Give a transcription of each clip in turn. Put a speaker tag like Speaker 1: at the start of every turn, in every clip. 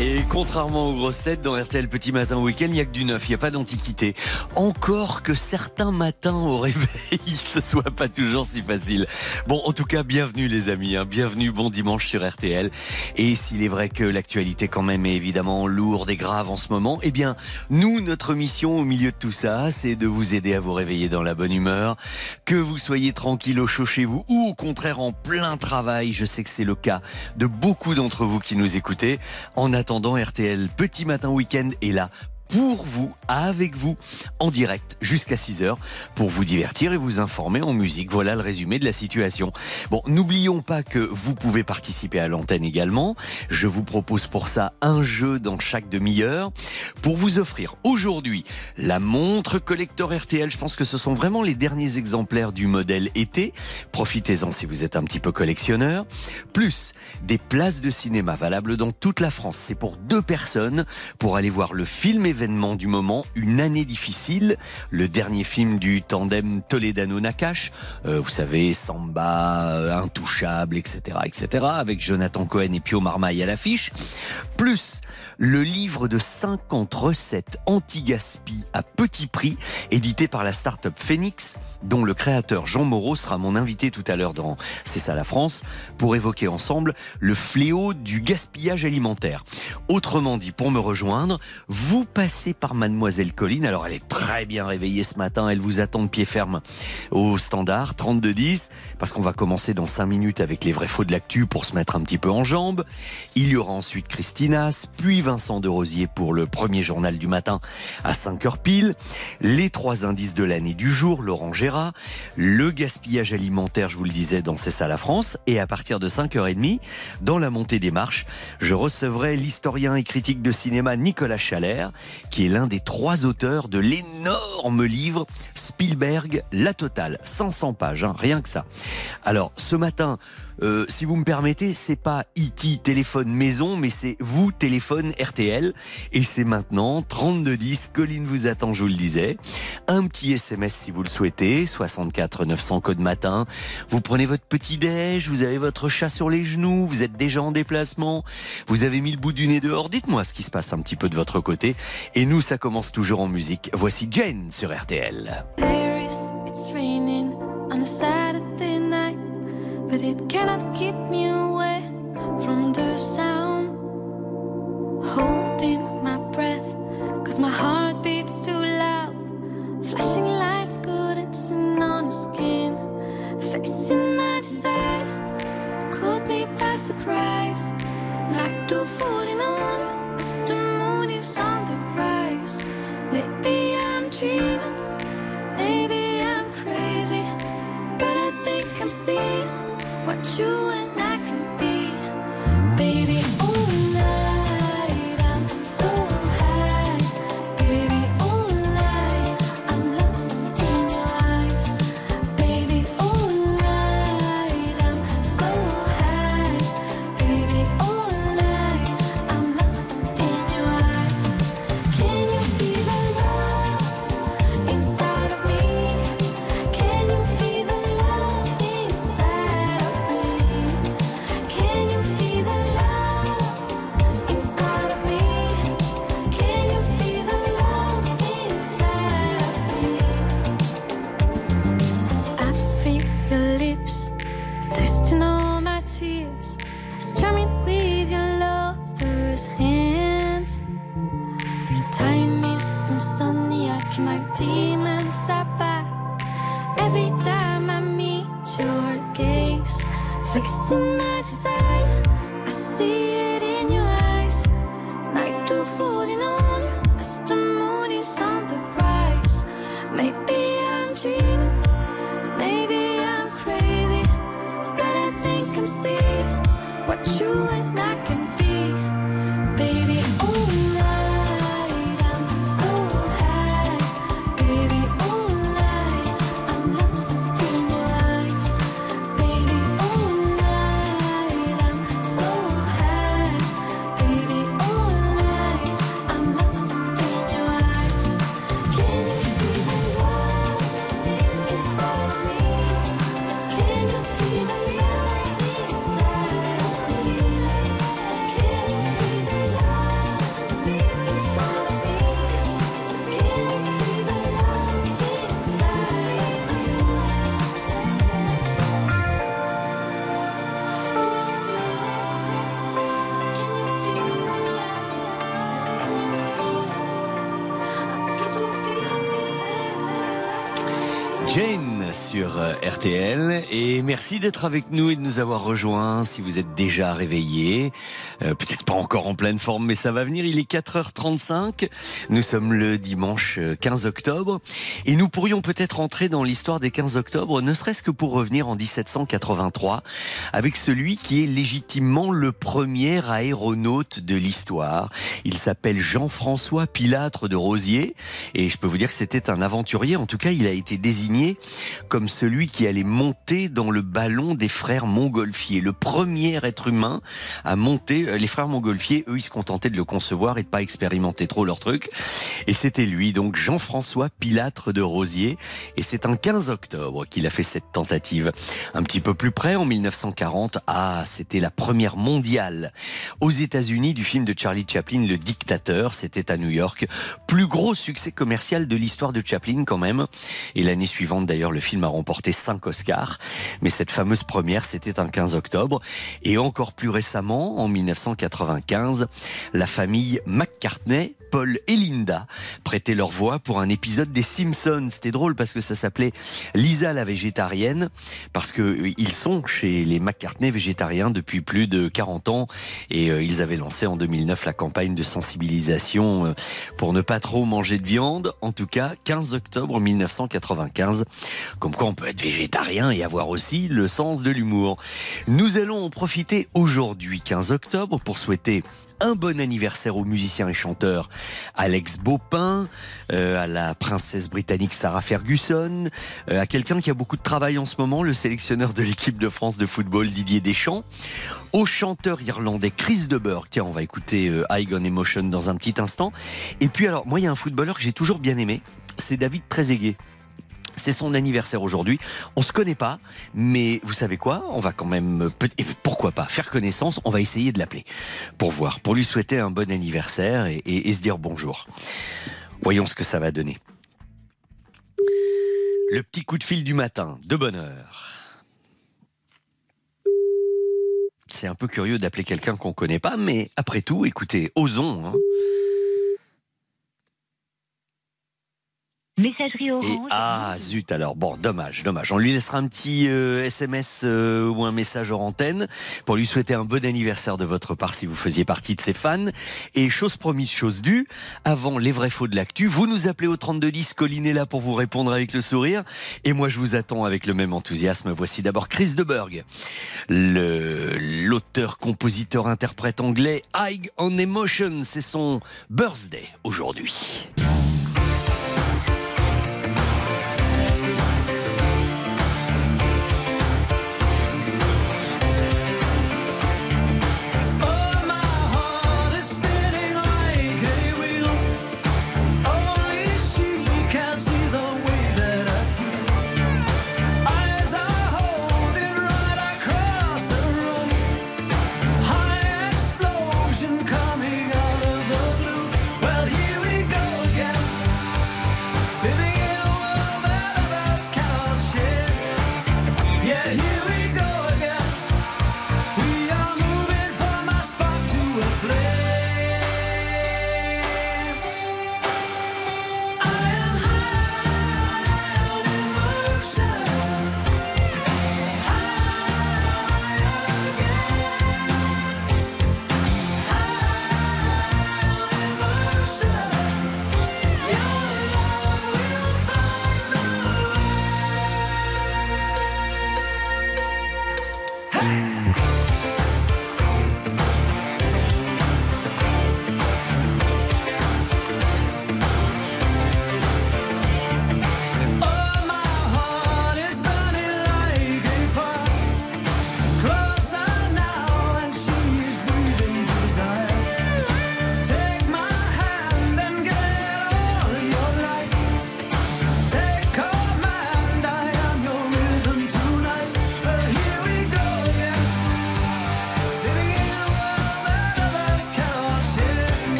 Speaker 1: Et contrairement aux grosses têtes, dans RTL Petit Matin Week-end, il n'y a que du neuf, il n'y a pas d'antiquité. Encore que certains matins au réveil, ce soit pas toujours si facile. Bon, en tout cas, bienvenue les amis, hein. bienvenue, bon dimanche sur RTL. Et s'il est vrai que l'actualité quand même est évidemment lourde et grave en ce moment, eh bien, nous, notre mission au milieu de tout ça, c'est de vous aider à vous réveiller dans la bonne humeur, que vous soyez tranquille au chaud chez vous ou au contraire en plein travail. Je sais que c'est le cas de beaucoup d'entre vous qui nous écoutez. En RTL Petit Matin Week-end est là pour vous, avec vous, en direct jusqu'à 6h, pour vous divertir et vous informer en musique. Voilà le résumé de la situation. Bon, n'oublions pas que vous pouvez participer à l'antenne également. Je vous propose pour ça un jeu dans chaque demi-heure pour vous offrir aujourd'hui la montre collector RTL. Je pense que ce sont vraiment les derniers exemplaires du modèle été. Profitez-en si vous êtes un petit peu collectionneur. Plus des places de cinéma valables dans toute la France. C'est pour deux personnes pour aller voir le film événement du moment, Une année difficile, le dernier film du tandem Toledano-Nakash, euh, vous savez, Samba, euh, Intouchable, etc., etc., avec Jonathan Cohen et Pio Marmaille à l'affiche, plus le livre de 50 recettes anti-gaspi à petit prix, édité par la start-up Phoenix, dont le créateur Jean Moreau sera mon invité tout à l'heure dans C'est ça la France, pour évoquer ensemble le fléau du gaspillage alimentaire. Autrement dit, pour me rejoindre, vous passez par Mademoiselle Colline. Alors, elle est très bien réveillée ce matin. Elle vous attend de pied ferme au standard 3210, parce qu'on va commencer dans 5 minutes avec les vrais faux de l'actu pour se mettre un petit peu en jambes. Il y aura ensuite Christinas, puis Vincent de Rosier pour le premier journal du matin à 5h pile. Les trois indices de l'année du jour, Laurent Gérard. Le gaspillage alimentaire, je vous le disais, dans C'est ça la France. Et à partir de 5h30, dans la montée des marches, je recevrai l'historien et critique de cinéma Nicolas Chalère, qui est l'un des trois auteurs de l'énorme livre Spielberg, La Totale. 500 pages, hein, rien que ça. Alors, ce matin, euh, si vous me permettez, c'est pas IT téléphone maison, mais c'est vous téléphone RTL. Et c'est maintenant 3210. Colline vous attend, je vous le disais. Un petit SMS si vous le souhaitez, 64 900 code matin. Vous prenez votre petit déj, vous avez votre chat sur les genoux, vous êtes déjà en déplacement, vous avez mis le bout du nez dehors. Dites-moi ce qui se passe un petit peu de votre côté. Et nous, ça commence toujours en musique. Voici Jane sur RTL.
Speaker 2: But it cannot keep me away from the sound. Holding my breath, cause my heart beats too loud. Flashing
Speaker 1: Jane sur euh, RTL et merci d'être avec nous et de nous avoir rejoints si vous êtes déjà réveillés. Euh, Peut-être pas encore en pleine forme mais ça va venir, il est 4h35. Nous sommes le dimanche 15 euh, octobre et nous pourrions peut-être entrer dans l'histoire des 15 octobre ne serait-ce que pour revenir en 1783 avec celui qui est légitimement le premier aéronaute de l'histoire. Il s'appelle Jean-François Pilâtre de Rosiers et je peux vous dire que c'était un aventurier, en tout cas il a été désigné comme celui qui allait monter dans le ballon des frères Montgolfier. Le premier être humain à monter. Euh, les frères Montgolfier, eux, ils se contentaient de le concevoir et de pas expérimenter trop leur truc. Et c'était lui, donc Jean-François Pilâtre de Rosiers. Et c'est un 15 octobre qu'il a fait cette tentative. Un petit peu plus près, en 1940, ah, c'était la première mondiale aux États-Unis du film de Charlie Chaplin, Le Dictateur. C'était à New York. Plus gros succès commercial de l'histoire de Chaplin quand même. Et l'année suivante, d'ailleurs, le film a remporté 5 Oscars. Mais cette fameuse première, c'était un 15 octobre. Et encore plus récemment, en 1995, la famille McCartney Paul et Linda prêtaient leur voix pour un épisode des Simpsons. C'était drôle parce que ça s'appelait Lisa la végétarienne parce que euh, ils sont chez les McCartney végétariens depuis plus de 40 ans et euh, ils avaient lancé en 2009 la campagne de sensibilisation euh, pour ne pas trop manger de viande. En tout cas, 15 octobre 1995. Comme quoi on peut être végétarien et avoir aussi le sens de l'humour. Nous allons en profiter aujourd'hui 15 octobre pour souhaiter un bon anniversaire au musicien et chanteur Alex Baupin, euh, à la princesse britannique Sarah Ferguson, euh, à quelqu'un qui a beaucoup de travail en ce moment, le sélectionneur de l'équipe de France de football Didier Deschamps, au chanteur irlandais Chris Deberg. Tiens, on va écouter euh, High on Emotion dans un petit instant. Et puis alors, moi, il y a un footballeur que j'ai toujours bien aimé, c'est David Trezeguet. C'est son anniversaire aujourd'hui. On se connaît pas, mais vous savez quoi? On va quand même, pourquoi pas, faire connaissance. On va essayer de l'appeler pour voir, pour lui souhaiter un bon anniversaire et, se dire bonjour. Voyons ce que ça va donner. Le petit coup de fil du matin, de bonne heure. C'est un peu curieux d'appeler quelqu'un qu'on connaît pas, mais après tout, écoutez, osons. Hein.
Speaker 3: Messagerie orange.
Speaker 1: Et ah zut alors bon dommage dommage. On lui laissera un petit euh, SMS euh, ou un message hors antenne pour lui souhaiter un bon anniversaire de votre part si vous faisiez partie de ses fans. Et chose promise chose due avant les vrais faux de l'actu vous nous appelez au 3210 Colline est là pour vous répondre avec le sourire. Et moi je vous attends avec le même enthousiasme. Voici d'abord Chris Deberg le l'auteur compositeur interprète anglais High on Emotion. C'est son birthday aujourd'hui.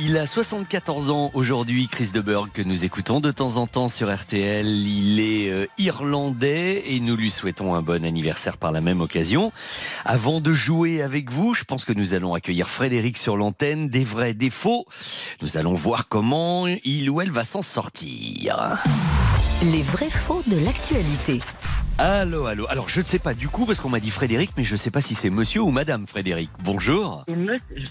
Speaker 1: Il a 74 ans aujourd'hui, Chris de Burgh, que nous écoutons de temps en temps sur RTL. Il est euh, irlandais et nous lui souhaitons un bon anniversaire par la même occasion. Avant de jouer avec vous, je pense que nous allons accueillir Frédéric sur l'antenne. Des vrais, des faux. Nous allons voir comment il ou elle va s'en sortir.
Speaker 4: Les vrais faux de l'actualité.
Speaker 1: Allô, allô. Alors, je ne sais pas du coup, parce qu'on m'a dit Frédéric, mais je ne sais pas si c'est monsieur ou madame Frédéric. Bonjour.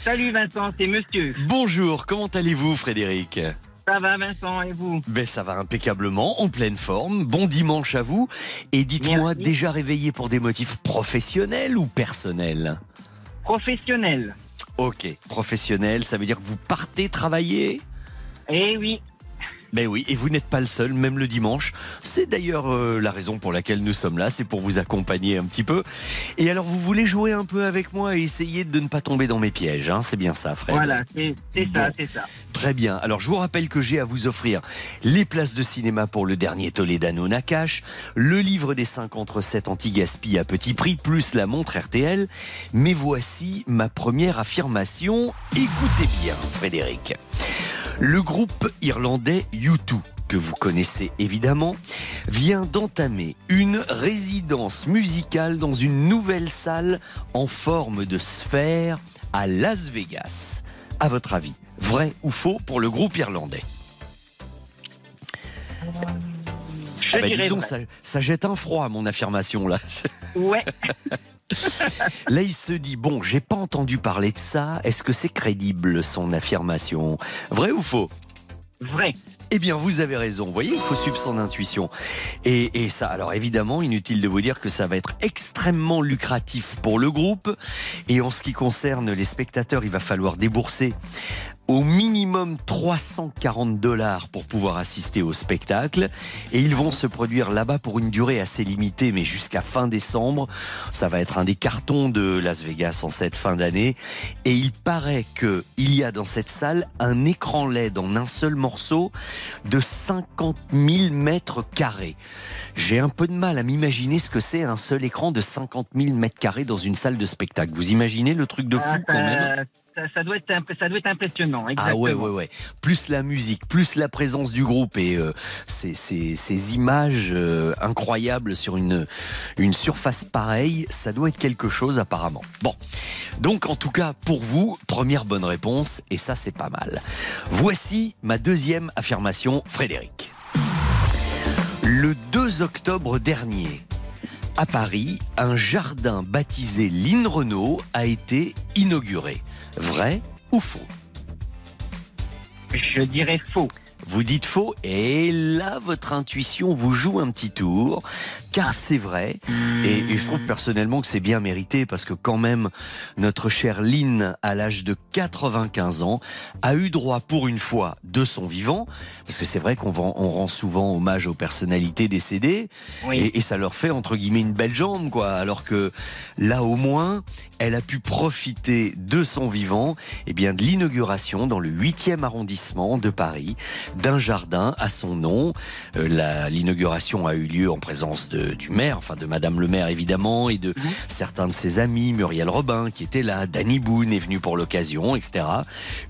Speaker 3: Salut Vincent, c'est monsieur.
Speaker 1: Bonjour, comment allez-vous Frédéric?
Speaker 3: Ça va Vincent et vous?
Speaker 1: Ben ça va impeccablement, en pleine forme. Bon dimanche à vous. Et dites-moi, déjà réveillé pour des motifs professionnels ou personnels?
Speaker 3: Professionnel.
Speaker 1: Ok, professionnel, ça veut dire que vous partez travailler?
Speaker 3: Eh oui,
Speaker 1: Ben oui, et vous n'êtes pas le seul, même le dimanche. C'est d'ailleurs euh, la raison pour laquelle nous sommes là, c'est pour vous accompagner un petit peu. Et alors, vous voulez jouer un peu avec moi et essayer de ne pas tomber dans mes pièges, hein c'est bien ça, Fred
Speaker 3: voilà, c'est ça, c'est ça.
Speaker 1: Très bien. Alors, je vous rappelle que j'ai à vous offrir les places de cinéma pour le dernier Toledano Nakash, le livre des 50 recettes anti-gaspi à petit prix, plus la montre RTL. Mais voici ma première affirmation. Écoutez bien, Frédéric. Le groupe irlandais U2 que vous connaissez évidemment, vient d'entamer une résidence musicale dans une nouvelle salle en forme de sphère à Las Vegas. À votre avis, vrai ou faux pour le groupe irlandais?
Speaker 3: Je
Speaker 1: Ah bah dis donc, ça, ça jette un froid, mon affirmation là.
Speaker 3: Ouais,
Speaker 1: Là, il se dit bon, j'ai pas entendu parler de ça. Est-ce que c'est crédible son affirmation? Vrai ou faux?
Speaker 3: Vrai.
Speaker 1: Eh bien, vous avez raison. Vous voyez, il faut suivre son intuition. Et, et ça, alors évidemment, inutile de vous dire que ça va être extrêmement lucratif pour le groupe. Et en ce qui concerne les spectateurs, il va falloir débourser au minimum 340 dollars pour pouvoir assister au spectacle. Et ils vont se produire là-bas pour une durée assez limitée, mais jusqu'à fin décembre. Ça va être un des cartons de Las Vegas en cette fin d'année. Et il paraît qu'il y a dans cette salle un écran LED en un seul morceau de 50 000 mètres carrés. J'ai un peu de mal à m'imaginer ce que c'est un seul écran de 50 000 mètres carrés dans une salle de spectacle. Vous imaginez le truc de fou
Speaker 3: Ah,
Speaker 1: quand même
Speaker 3: ça, doit être imp- ça doit être impressionnant.
Speaker 1: ah ouais, ouais, ouais. Plus la musique, plus la présence du groupe et euh, ces, ces- ces images euh, incroyables sur une, une surface pareille, ça doit être quelque chose apparemment. Bon, donc en tout cas pour vous, première bonne réponse et ça c'est pas mal. Voici ma deuxième affirmation, Frédéric. Le 2 octobre dernier, à Paris, un jardin baptisé Lynn Renault a été inauguré. Vrai ou faux?
Speaker 3: Je dirais faux.
Speaker 1: Vous dites faux et là votre intuition vous joue un petit tour car c'est vrai. Et, et je trouve personnellement que c'est bien mérité parce que quand même notre chère Lynn à l'âge de 95 ans a eu droit pour une fois de son vivant. Parce que c'est vrai qu'on on rend souvent hommage aux personnalités décédées.
Speaker 3: Oui.
Speaker 1: et, et ça leur fait entre guillemets une belle jambe quoi. Alors que là au moins elle a pu profiter de son vivant et bien de l'inauguration dans le 8e arrondissement de Paris d'un jardin à son nom. Euh, l'inauguration a eu lieu en présence de, du maire enfin de madame le maire évidemment et de
Speaker 3: Mhm.
Speaker 1: certains de ses amis Muriel Robin qui était là Danny Boone est venu pour l'occasion etc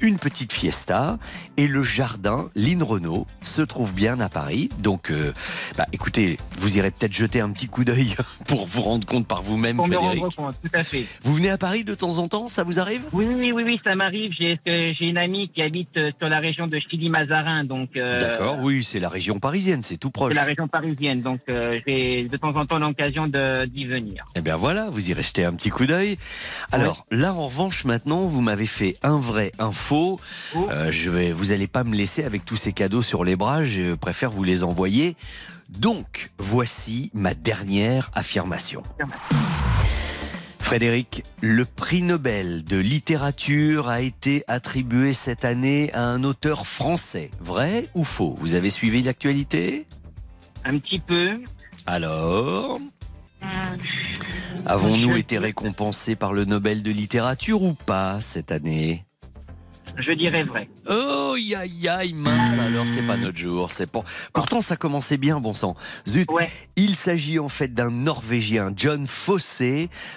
Speaker 1: une petite fiesta et le jardin Lynn Renault se trouve bien à Paris donc euh, bah, écoutez vous irez peut-être jeter un petit coup d'œil pour vous rendre compte par vous-même Frédéric
Speaker 3: compte, tout à fait.
Speaker 1: vous venez à Paris de temps en temps, ça vous arrive?
Speaker 3: Oui, oui, oui, oui, ça m'arrive. J'ai euh, une amie qui habite euh, sur la région de Chili-Mazarin, donc. euh,
Speaker 1: D'accord, oui, c'est la région parisienne, c'est tout proche.
Speaker 3: C'est la région parisienne, donc euh, j'ai de temps en temps l'occasion d'y venir.
Speaker 1: Eh bien voilà, vous irez jeter un petit coup d'œil. Alors là, en revanche, maintenant, vous m'avez fait un vrai, un faux.
Speaker 3: Oh.
Speaker 1: Euh, je vais, vous allez pas me laisser avec tous ces cadeaux sur les bras. Je préfère vous les envoyer. Donc, voici ma dernière affirmation. Frédéric, le prix Nobel de littérature a été attribué cette année à un auteur français. Vrai ou faux? Vous avez suivi l'actualité?
Speaker 3: Un petit peu.
Speaker 1: Alors
Speaker 3: Hum,
Speaker 1: Avons-nous été récompensés par le Nobel de littérature ou pas cette année?
Speaker 3: Je dirais vrai.
Speaker 1: Oh, aïe, aïe, mince, alors c'est pas notre jour. C'est pour... Pourtant, ça commençait bien, bon sang. Zut,
Speaker 3: Ouais.
Speaker 1: il s'agit en fait d'un Norvégien, John Fosse,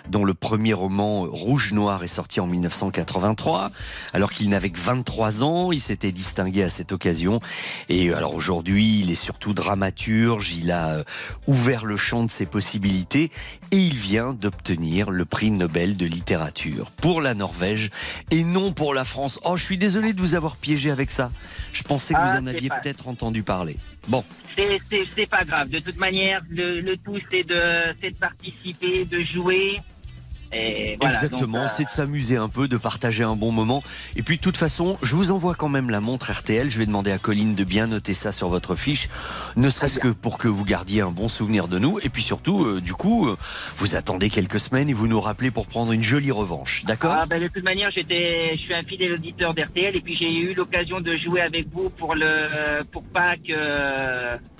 Speaker 1: dont le premier roman Rouge Noir est sorti en 1983. Alors qu'il n'avait que 23 ans, il s'était distingué à cette occasion. Et alors aujourd'hui, il est surtout dramaturge, il a euh, ouvert le champ de ses possibilités et il vient d'obtenir le prix Nobel de littérature pour la Norvège et non pour la France. Oh, je suis désolé de vous avoir piégé avec ça. Je pensais que
Speaker 3: Ah,
Speaker 1: vous en
Speaker 3: c'est
Speaker 1: aviez
Speaker 3: pas-
Speaker 1: peut-être entendu parler. Bon,
Speaker 3: C'est- pas grave. De toute manière, le, le tout, c'est de, c'est de participer, de jouer. Et voilà,
Speaker 1: exactement,
Speaker 3: euh,
Speaker 1: c'est de s'amuser un peu, de partager un bon moment. Et puis de toute façon, je vous envoie quand même la montre RTL. Je vais demander à Colline de bien noter ça sur votre fiche, ne serait-ce que pour que vous gardiez un bon souvenir de nous. Et puis surtout, euh, du coup, euh, vous attendez quelques semaines et vous nous rappelez pour prendre une jolie revanche. D'accord?
Speaker 3: Ah, ben, de toute manière, j'étais, je suis un fidèle auditeur d'RTL et puis j'ai eu l'occasion de jouer avec vous pour le, pour Pâques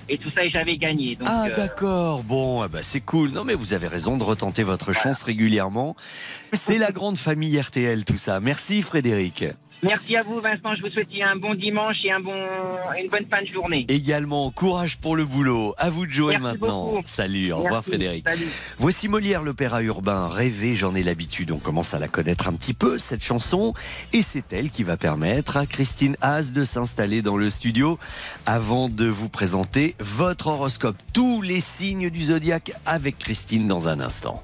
Speaker 3: et tout ça et j'avais gagné. Donc,
Speaker 1: Ah d'accord, bon, ah bah, c'est cool. Non mais vous avez raison de retenter votre chance régulièrement. C'est la grande famille RTL tout ça. Merci Frédéric.
Speaker 3: merci à vous, Vincent. Je vous souhaite un bon dimanche et un bon, une bonne fin de journée.
Speaker 1: Également, courage pour le boulot. À vous de jouer
Speaker 3: Merci
Speaker 1: maintenant.
Speaker 3: beaucoup.
Speaker 1: Salut, au revoir. Frédéric.
Speaker 3: Salut.
Speaker 1: Voici Molière, l'opéra urbain. Rêver, j'en ai l'habitude. On commence à la connaître un petit peu, cette chanson. Et c'est elle qui va permettre à Christine Haas de s'installer dans le studio avant de vous présenter votre horoscope. Tous les signes du zodiaque avec Christine dans un instant.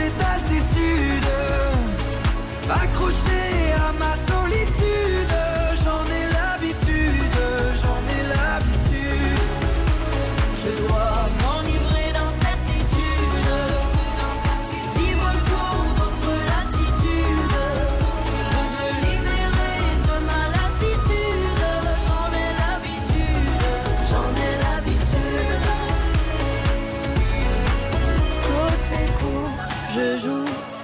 Speaker 5: Changer d'altitude. Accroché à ma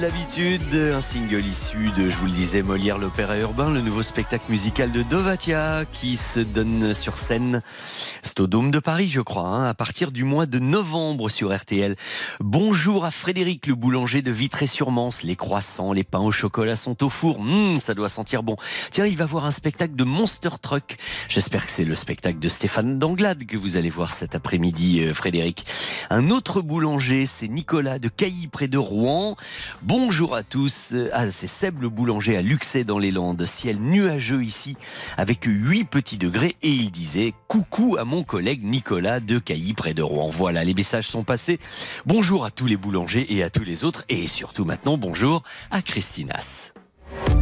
Speaker 5: L'habitude.
Speaker 1: un single issu de, je vous le disais, Molière l'opéra urbain, le nouveau spectacle musical de Dovatia qui se donne sur scène. C'est au Dôme de Paris, je crois, hein, à partir du mois de novembre sur RTL. Bonjour à Frédéric, le boulanger de Vitré-sur-Mance. Les croissants, les pains au chocolat sont au four. Hum, ça doit sentir bon. Tiens, il va voir un spectacle de Monster Truck. J'espère que c'est le spectacle de Stéphane Danglade que vous allez voir cet après-midi, euh, Frédéric. Un autre boulanger, c'est Nicolas de Cailly près de Rouen. Bonjour à tous. Ah, c'est Seb le boulanger à Luxay dans les Landes. Ciel nuageux ici avec 8 petits degrés et il disait coucou à mon collègue Nicolas de Cailly près de Rouen. Voilà, les messages sont passés. Bonjour à tous les boulangers et à tous les autres et surtout maintenant bonjour à Christinas.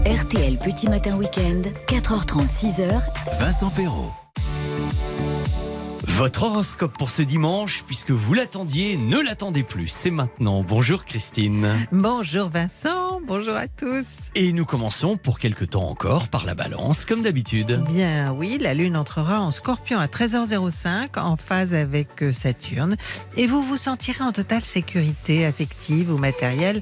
Speaker 4: RTL Petit Matin Week-end, 4h30, 6h.
Speaker 6: Vincent Perrault.
Speaker 1: Votre horoscope pour ce dimanche, puisque vous l'attendiez, ne l'attendez plus. C'est maintenant. Bonjour Christine.
Speaker 7: Bonjour Vincent, bonjour à tous.
Speaker 1: Et nous commençons pour quelque temps encore par la balance, comme d'habitude.
Speaker 7: Bien oui, la Lune entrera en scorpion à 13h05 en phase avec euh, Saturne et vous vous sentirez en totale sécurité affective ou matérielle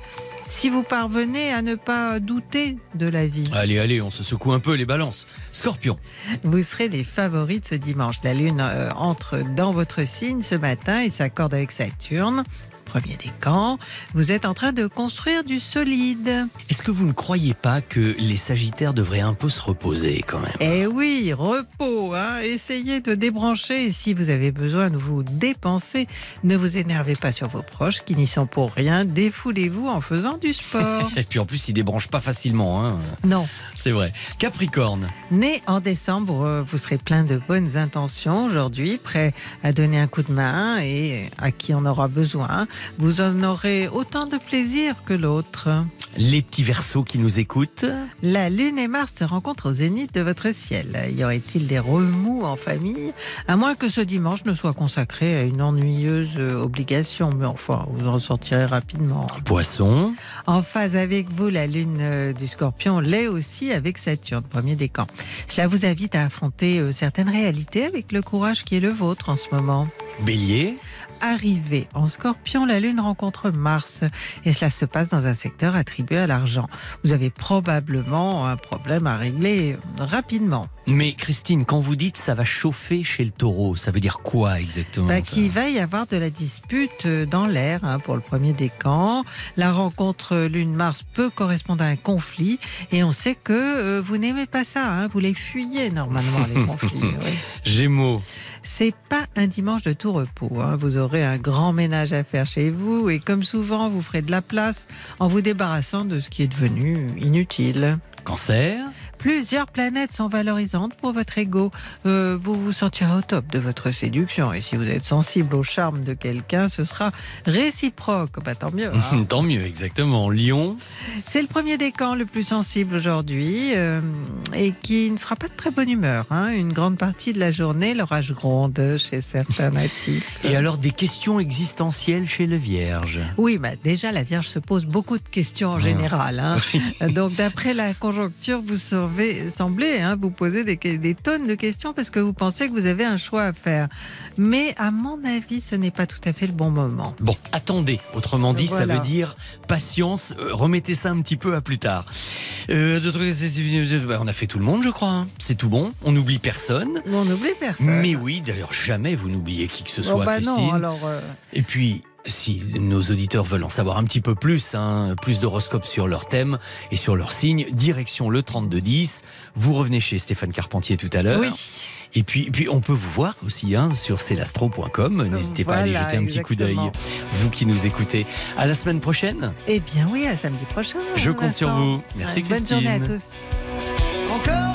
Speaker 7: si vous parvenez à ne pas douter de la vie.
Speaker 1: Allez, allez, on se secoue un peu les balances. Scorpion.
Speaker 7: Vous serez les favoris de ce dimanche. La Lune euh, entre dans votre signe ce matin et s'accorde avec Saturne. Premier décan, vous êtes en train de construire du solide.
Speaker 1: Est-ce que vous ne croyez pas que les Sagittaires devraient un peu se reposer quand même?
Speaker 7: Eh oui, repos, hein. essayez de débrancher et si vous avez besoin de vous dépenser, ne vous énervez pas sur vos proches qui n'y sont pour rien, défoulez-vous en faisant du sport.
Speaker 1: Et puis en plus, ils débranchent pas facilement, hein.
Speaker 7: non,
Speaker 1: c'est vrai. Capricorne.
Speaker 7: né en décembre, vous serez plein de bonnes intentions aujourd'hui, prêt à donner un coup de main et à qui on aura besoin. Vous en aurez autant de plaisir que l'autre.
Speaker 1: Les petits versos qui nous écoutent.
Speaker 7: La Lune et Mars se rencontrent au zénith de votre ciel. Y aurait-il des remous en famille? À moins que ce dimanche ne soit consacré à une ennuyeuse euh, obligation. Mais enfin, vous en sortirez rapidement.
Speaker 1: Poisson.
Speaker 7: En phase avec vous, la Lune euh, du Scorpion l'est aussi avec Saturne, premier décan. Cela vous invite à affronter euh, certaines réalités avec le courage qui est le vôtre en ce moment.
Speaker 1: Bélier.
Speaker 7: Arrivé en Scorpion, la Lune rencontre Mars et cela se passe dans un secteur attribué à l'argent. Vous avez probablement un problème à régler euh, rapidement.
Speaker 1: Mais Christine, quand vous dites ça va chauffer chez le taureau, ça veut dire quoi exactement
Speaker 7: Bah, qu'il va y avoir de la dispute euh, dans l'air hein, pour le premier décan. La rencontre Lune-Mars peut correspondre à un conflit et on sait que euh, vous n'aimez pas ça. hein, vous les fuyez normalement les conflits. oui.
Speaker 1: Gémeaux.
Speaker 7: C'est pas un dimanche de tout repos. hein. Vous aurez un grand ménage à faire chez vous et comme souvent, vous ferez de la place en vous débarrassant de ce qui est devenu inutile.
Speaker 1: Cancer?
Speaker 7: Plusieurs planètes sont valorisantes pour votre ego. Euh, vous vous sentirez au top de votre séduction et si vous êtes sensible au charme de quelqu'un, ce sera réciproque. Bah, tant mieux. hein.
Speaker 1: Tant mieux, exactement. Lion.
Speaker 7: C'est le premier décan le plus sensible aujourd'hui euh, et qui ne sera pas de très bonne humeur. hein. Une grande partie de la journée, l'orage gronde chez certains natifs.
Speaker 1: Et alors des questions existentielles chez le Vierge?
Speaker 7: Oui, bah déjà, la Vierge se pose beaucoup de questions en général. hein. Donc, d'après la conjoncture, vous savez- semblez hein, vous poser des, des tonnes de questions parce que vous pensez que vous avez un choix à faire. Mais à mon avis, ce n'est pas tout à fait le bon moment.
Speaker 1: Bon, attendez. Autrement dit, ça veut dire patience. euh, remettez ça un petit peu à plus tard. Euh, bah, on a fait tout le monde, je crois. hein. C'est tout bon. On n'oublie personne.
Speaker 7: On n'oublie personne.
Speaker 1: Mais oui, d'ailleurs, jamais vous n'oubliez qui que ce
Speaker 7: Oh,
Speaker 1: soit,
Speaker 7: bah
Speaker 1: Christine.
Speaker 7: non, alors. euh,
Speaker 1: Et puis, si nos auditeurs veulent en savoir un petit peu plus, hein, plus d'horoscopes sur leur thème et sur leur signe, direction le 3210. Vous revenez chez Stéphane Carpentier tout à l'heure.
Speaker 7: oui.
Speaker 1: Et puis, et puis, on peut vous voir aussi hein, sur celastro.com. N'hésitez pas à aller jeter un petit coup d'œil, vous qui nous écoutez. À la semaine prochaine.
Speaker 7: Eh bien oui, à samedi prochain.
Speaker 1: Je compte sur vous. Merci,
Speaker 7: Bonne journée à
Speaker 1: Christine.
Speaker 7: tous.
Speaker 5: Encore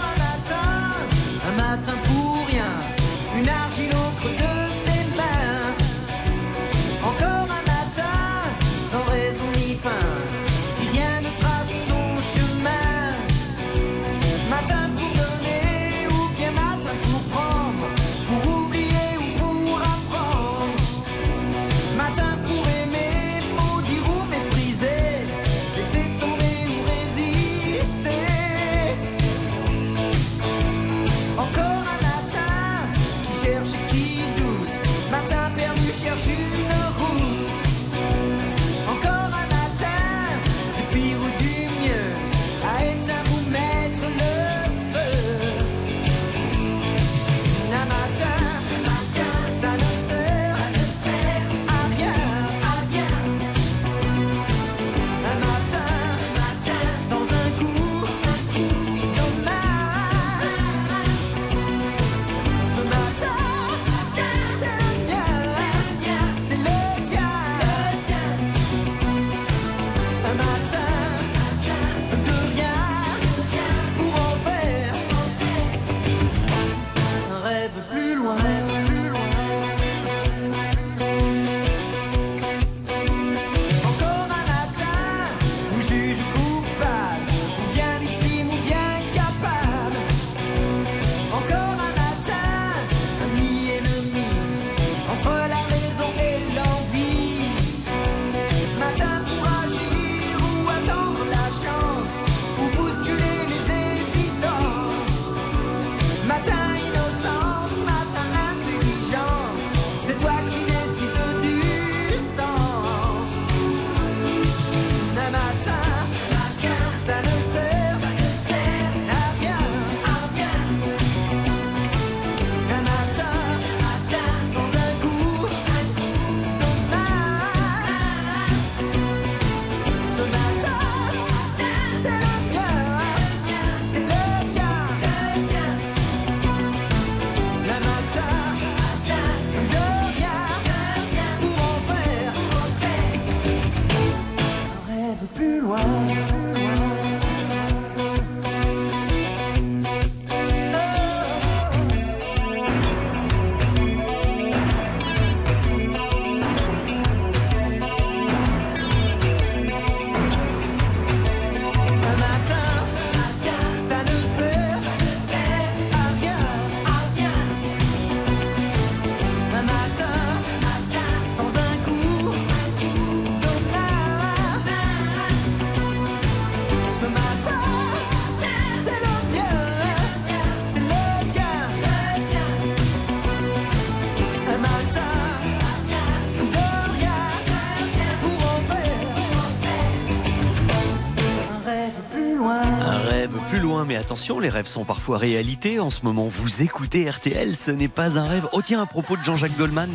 Speaker 1: attention, les rêves sont parfois réalité. En ce moment, vous écoutez RTL, ce n'est pas un rêve. Oh tiens, à propos de Jean-Jacques Goldman,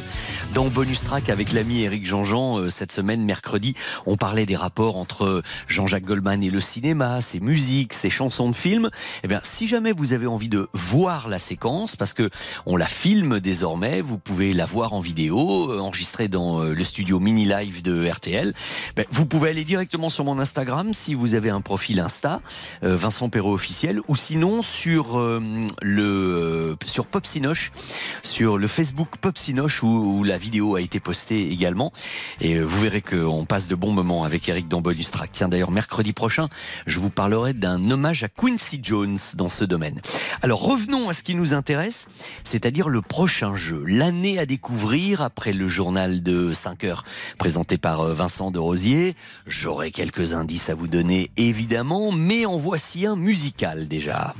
Speaker 1: dans Bonus Track avec l'ami Eric Jean-Jean, euh, cette semaine, mercredi, on parlait des rapports entre Jean-Jacques Goldman et le cinéma, ses musiques, ses chansons de films. Eh bien, si jamais vous avez envie de voir la séquence, parce que on la filme désormais, vous pouvez la voir en vidéo, euh, enregistrée dans euh, le studio mini live de RTL. Ben, vous pouvez aller directement sur mon Instagram si vous avez un profil Insta, Vincent Perrault officiel, ou sinon sur le sur Pop Sinoche, sur le Facebook Pop Sinoche où, où la vidéo a été postée également. Et euh, vous verrez qu'on passe de bons moments avec Eric dans Bonus. Tiens d'ailleurs mercredi prochain, je vous parlerai d'un hommage à Quincy Jones dans ce domaine. Alors revenons à ce qui nous intéresse, c'est-à-dire le prochain jeu, l'année à découvrir après le journal de 5 heures présenté par euh, Vincent de Rosier. J'aurai quelques indices à vous donner évidemment, mais en voici un musical déjà.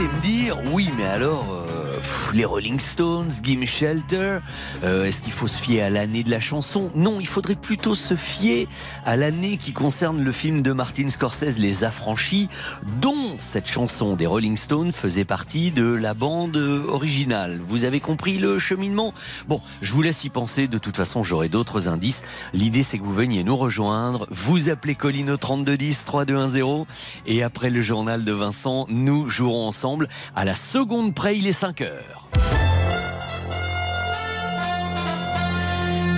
Speaker 1: Allez me dire, oui, mais alors, euh, les Rolling Stones, Gimme Shelter, euh, est-ce qu'il faut se fier à l'année de la chanson? Non, il faudrait plutôt se fier à l'année qui concerne le film de Martin Scorsese, Les Affranchis, dont cette chanson des Rolling Stones faisait partie de la bande originale. Vous avez compris le cheminement? Bon, je vous laisse y penser, de toute façon j'aurai d'autres indices. L'idée c'est que vous veniez nous rejoindre, vous appelez Colline au 3210 3210 et après le journal de Vincent, nous jouerons ensemble à la seconde près, il est 5 heures. now.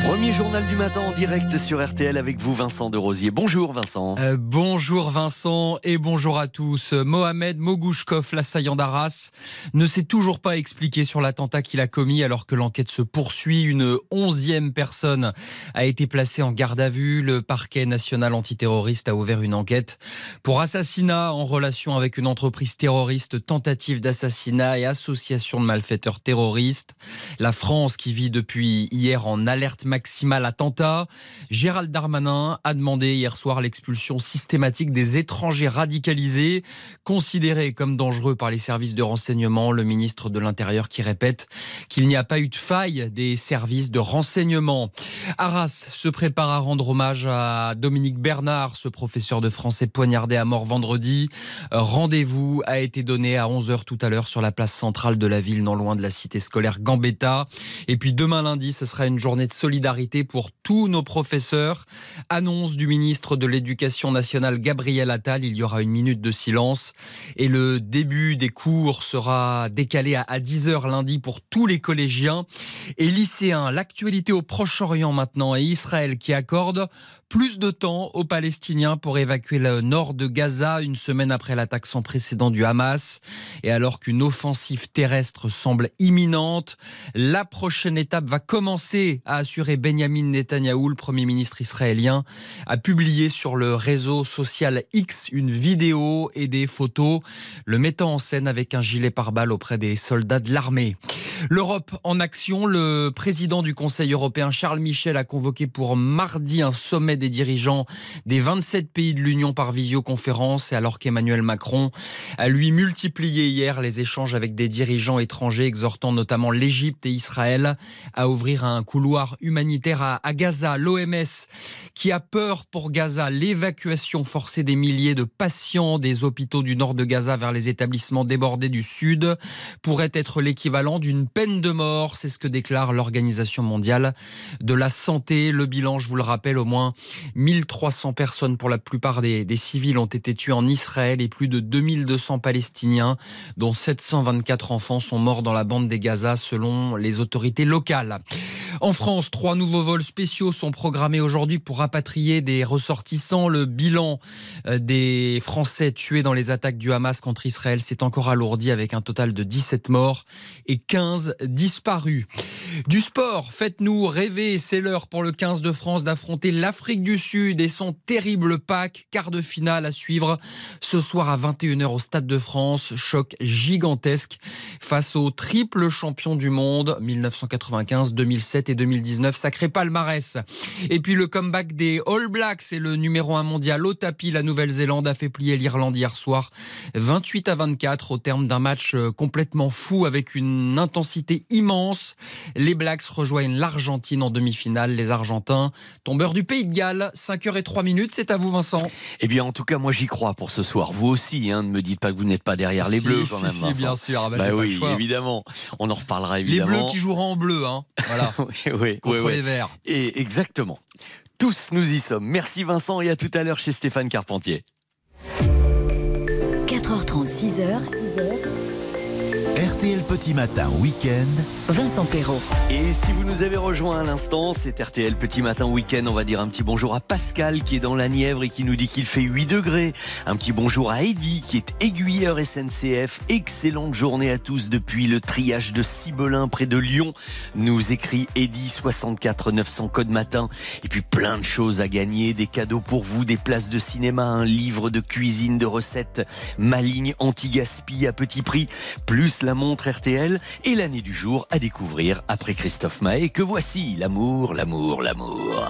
Speaker 1: Premier journal du matin en direct sur RTL avec vous Vincent de Rosier. Bonjour Vincent.
Speaker 8: Euh, bonjour Vincent et bonjour à tous. Mohamed Mogouchkov, l'assaillant d'Arras, ne s'est toujours pas expliqué sur l'attentat qu'il a commis alors que l'enquête se poursuit. Une onzième personne a été placée en garde à vue. Le parquet national antiterroriste a ouvert une enquête pour assassinat en relation avec une entreprise terroriste, tentative d'assassinat et association de malfaiteurs terroristes. La France qui vit depuis hier en alerte maximale attentat. Gérald Darmanin a demandé hier soir l'expulsion systématique des étrangers radicalisés, considérés comme dangereux par les services de renseignement. Le ministre de l'Intérieur qui répète qu'il n'y a pas eu de faille des services de renseignement. Arras se prépare à rendre hommage à Dominique Bernard, ce professeur de français poignardé à mort vendredi. Rendez-vous a été donné à 11h tout à l'heure sur la place centrale de la ville, non loin de la cité scolaire Gambetta. Et puis demain lundi, ce sera une journée de solidarité pour tous nos professeurs. Annonce du ministre de l'Éducation nationale Gabriel Attal, il y aura une minute de silence et le début des cours sera décalé à 10h lundi pour tous les collégiens et lycéens. L'actualité au Proche-Orient maintenant et Israël qui accorde plus de temps aux Palestiniens pour évacuer le nord de Gaza une semaine après l'attaque sans précédent du Hamas. Et alors qu'une offensive terrestre semble imminente, la prochaine étape va commencer à assurer Benjamin Netanyahou, le Premier ministre israélien, a publié sur le réseau social X une vidéo et des photos le mettant en scène avec un gilet pare-balles auprès des soldats de l'armée. L'Europe en action, le président du Conseil européen Charles Michel a convoqué pour mardi un sommet des dirigeants des 27 pays de l'Union par visioconférence, et alors qu'Emmanuel Macron a lui multiplié hier les échanges avec des dirigeants étrangers, exhortant notamment l'Égypte et Israël à ouvrir un couloir humanitaire à, Gaza. L'OMS qui a peur pour Gaza, l'évacuation forcée des milliers de patients des hôpitaux du nord de Gaza vers les établissements débordés du sud pourrait être l'équivalent d'une peine de mort. C'est ce que déclare l'Organisation mondiale de la santé. Le bilan, je vous le rappelle, au moins 1300 personnes, pour la plupart des, civils, ont été tuées en Israël et plus de 2200 Palestiniens, dont 724 enfants, sont morts dans la bande des Gaza, selon les autorités locales. En France, trois nouveaux vols spéciaux sont programmés aujourd'hui pour rapatrier des ressortissants. Le bilan euh, des Français tués dans les attaques du Hamas contre Israël s'est encore alourdi avec un total de 17 morts et 15 disparus. Du sport, faites-nous rêver, c'est l'heure pour le 15 de France d'affronter l'Afrique du Sud et son terrible pack, quart de finale à suivre ce soir à 21h au Stade de France. Choc gigantesque face au triple champion du monde 1995, 2007 et 2019. Sacré palmarès. Et puis le comeback des All Blacks et le numéro 1 mondial au tapis. La Nouvelle-Zélande a fait plier l'Irlande hier soir 28 à 24 au terme d'un match complètement fou avec une intensité intensité immense. Les Blacks rejoignent l'Argentine en demi-finale. Les Argentins, tombeurs du Pays de Galles, 5 h et 3 minutes. C'est à vous, Vincent.
Speaker 1: Eh bien, en tout cas, moi, j'y crois pour ce soir. Vous aussi, hein, ne me dites pas que vous n'êtes pas derrière les
Speaker 8: Si,
Speaker 1: Bleus,
Speaker 8: si,
Speaker 1: quand même.
Speaker 8: si,
Speaker 1: Vincent.
Speaker 8: bien sûr. Ah bah,
Speaker 1: Bah
Speaker 8: j'ai pas le
Speaker 1: oui,
Speaker 8: choix.
Speaker 1: évidemment. On en reparlera
Speaker 8: Les
Speaker 1: évidemment.
Speaker 8: Bleus qui joueront en bleu, hein. Voilà,
Speaker 1: oui, oui,
Speaker 8: contre
Speaker 1: oui, oui.
Speaker 8: les Verts.
Speaker 1: Et exactement. Tous nous y sommes. Merci Vincent et à tout à l'heure chez Stéphane Carpentier.
Speaker 4: 4h30, 6h,
Speaker 6: RTL Petit Matin Week-end.
Speaker 4: Vincent Perrault.
Speaker 1: Et si vous nous avez rejoint à l'instant, c'est RTL Petit Matin Week-end. On va dire un petit bonjour à Pascal qui est dans la Nièvre et qui nous dit qu'il fait 8 degrés. Un petit bonjour à Eddy qui est aiguilleur SNCF. Excellente journée à tous depuis le triage de Cibelin près de Lyon. Nous écrit Eddy 64 900 code matin. Et puis plein de choses à gagner, des cadeaux pour vous, des places de cinéma, un livre de cuisine, de recettes, ma ligne anti-gaspi à petit prix, plus la montre RTL et l'année du jour à découvrir après Christophe Maé que voici l'amour, l'amour, l'amour.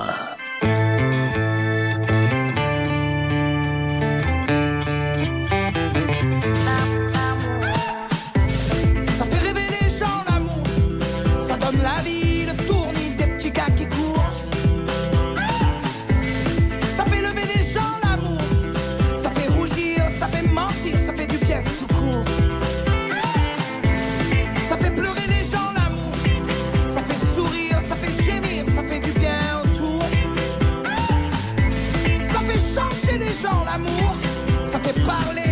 Speaker 9: Gens l'amour, ça fait parler,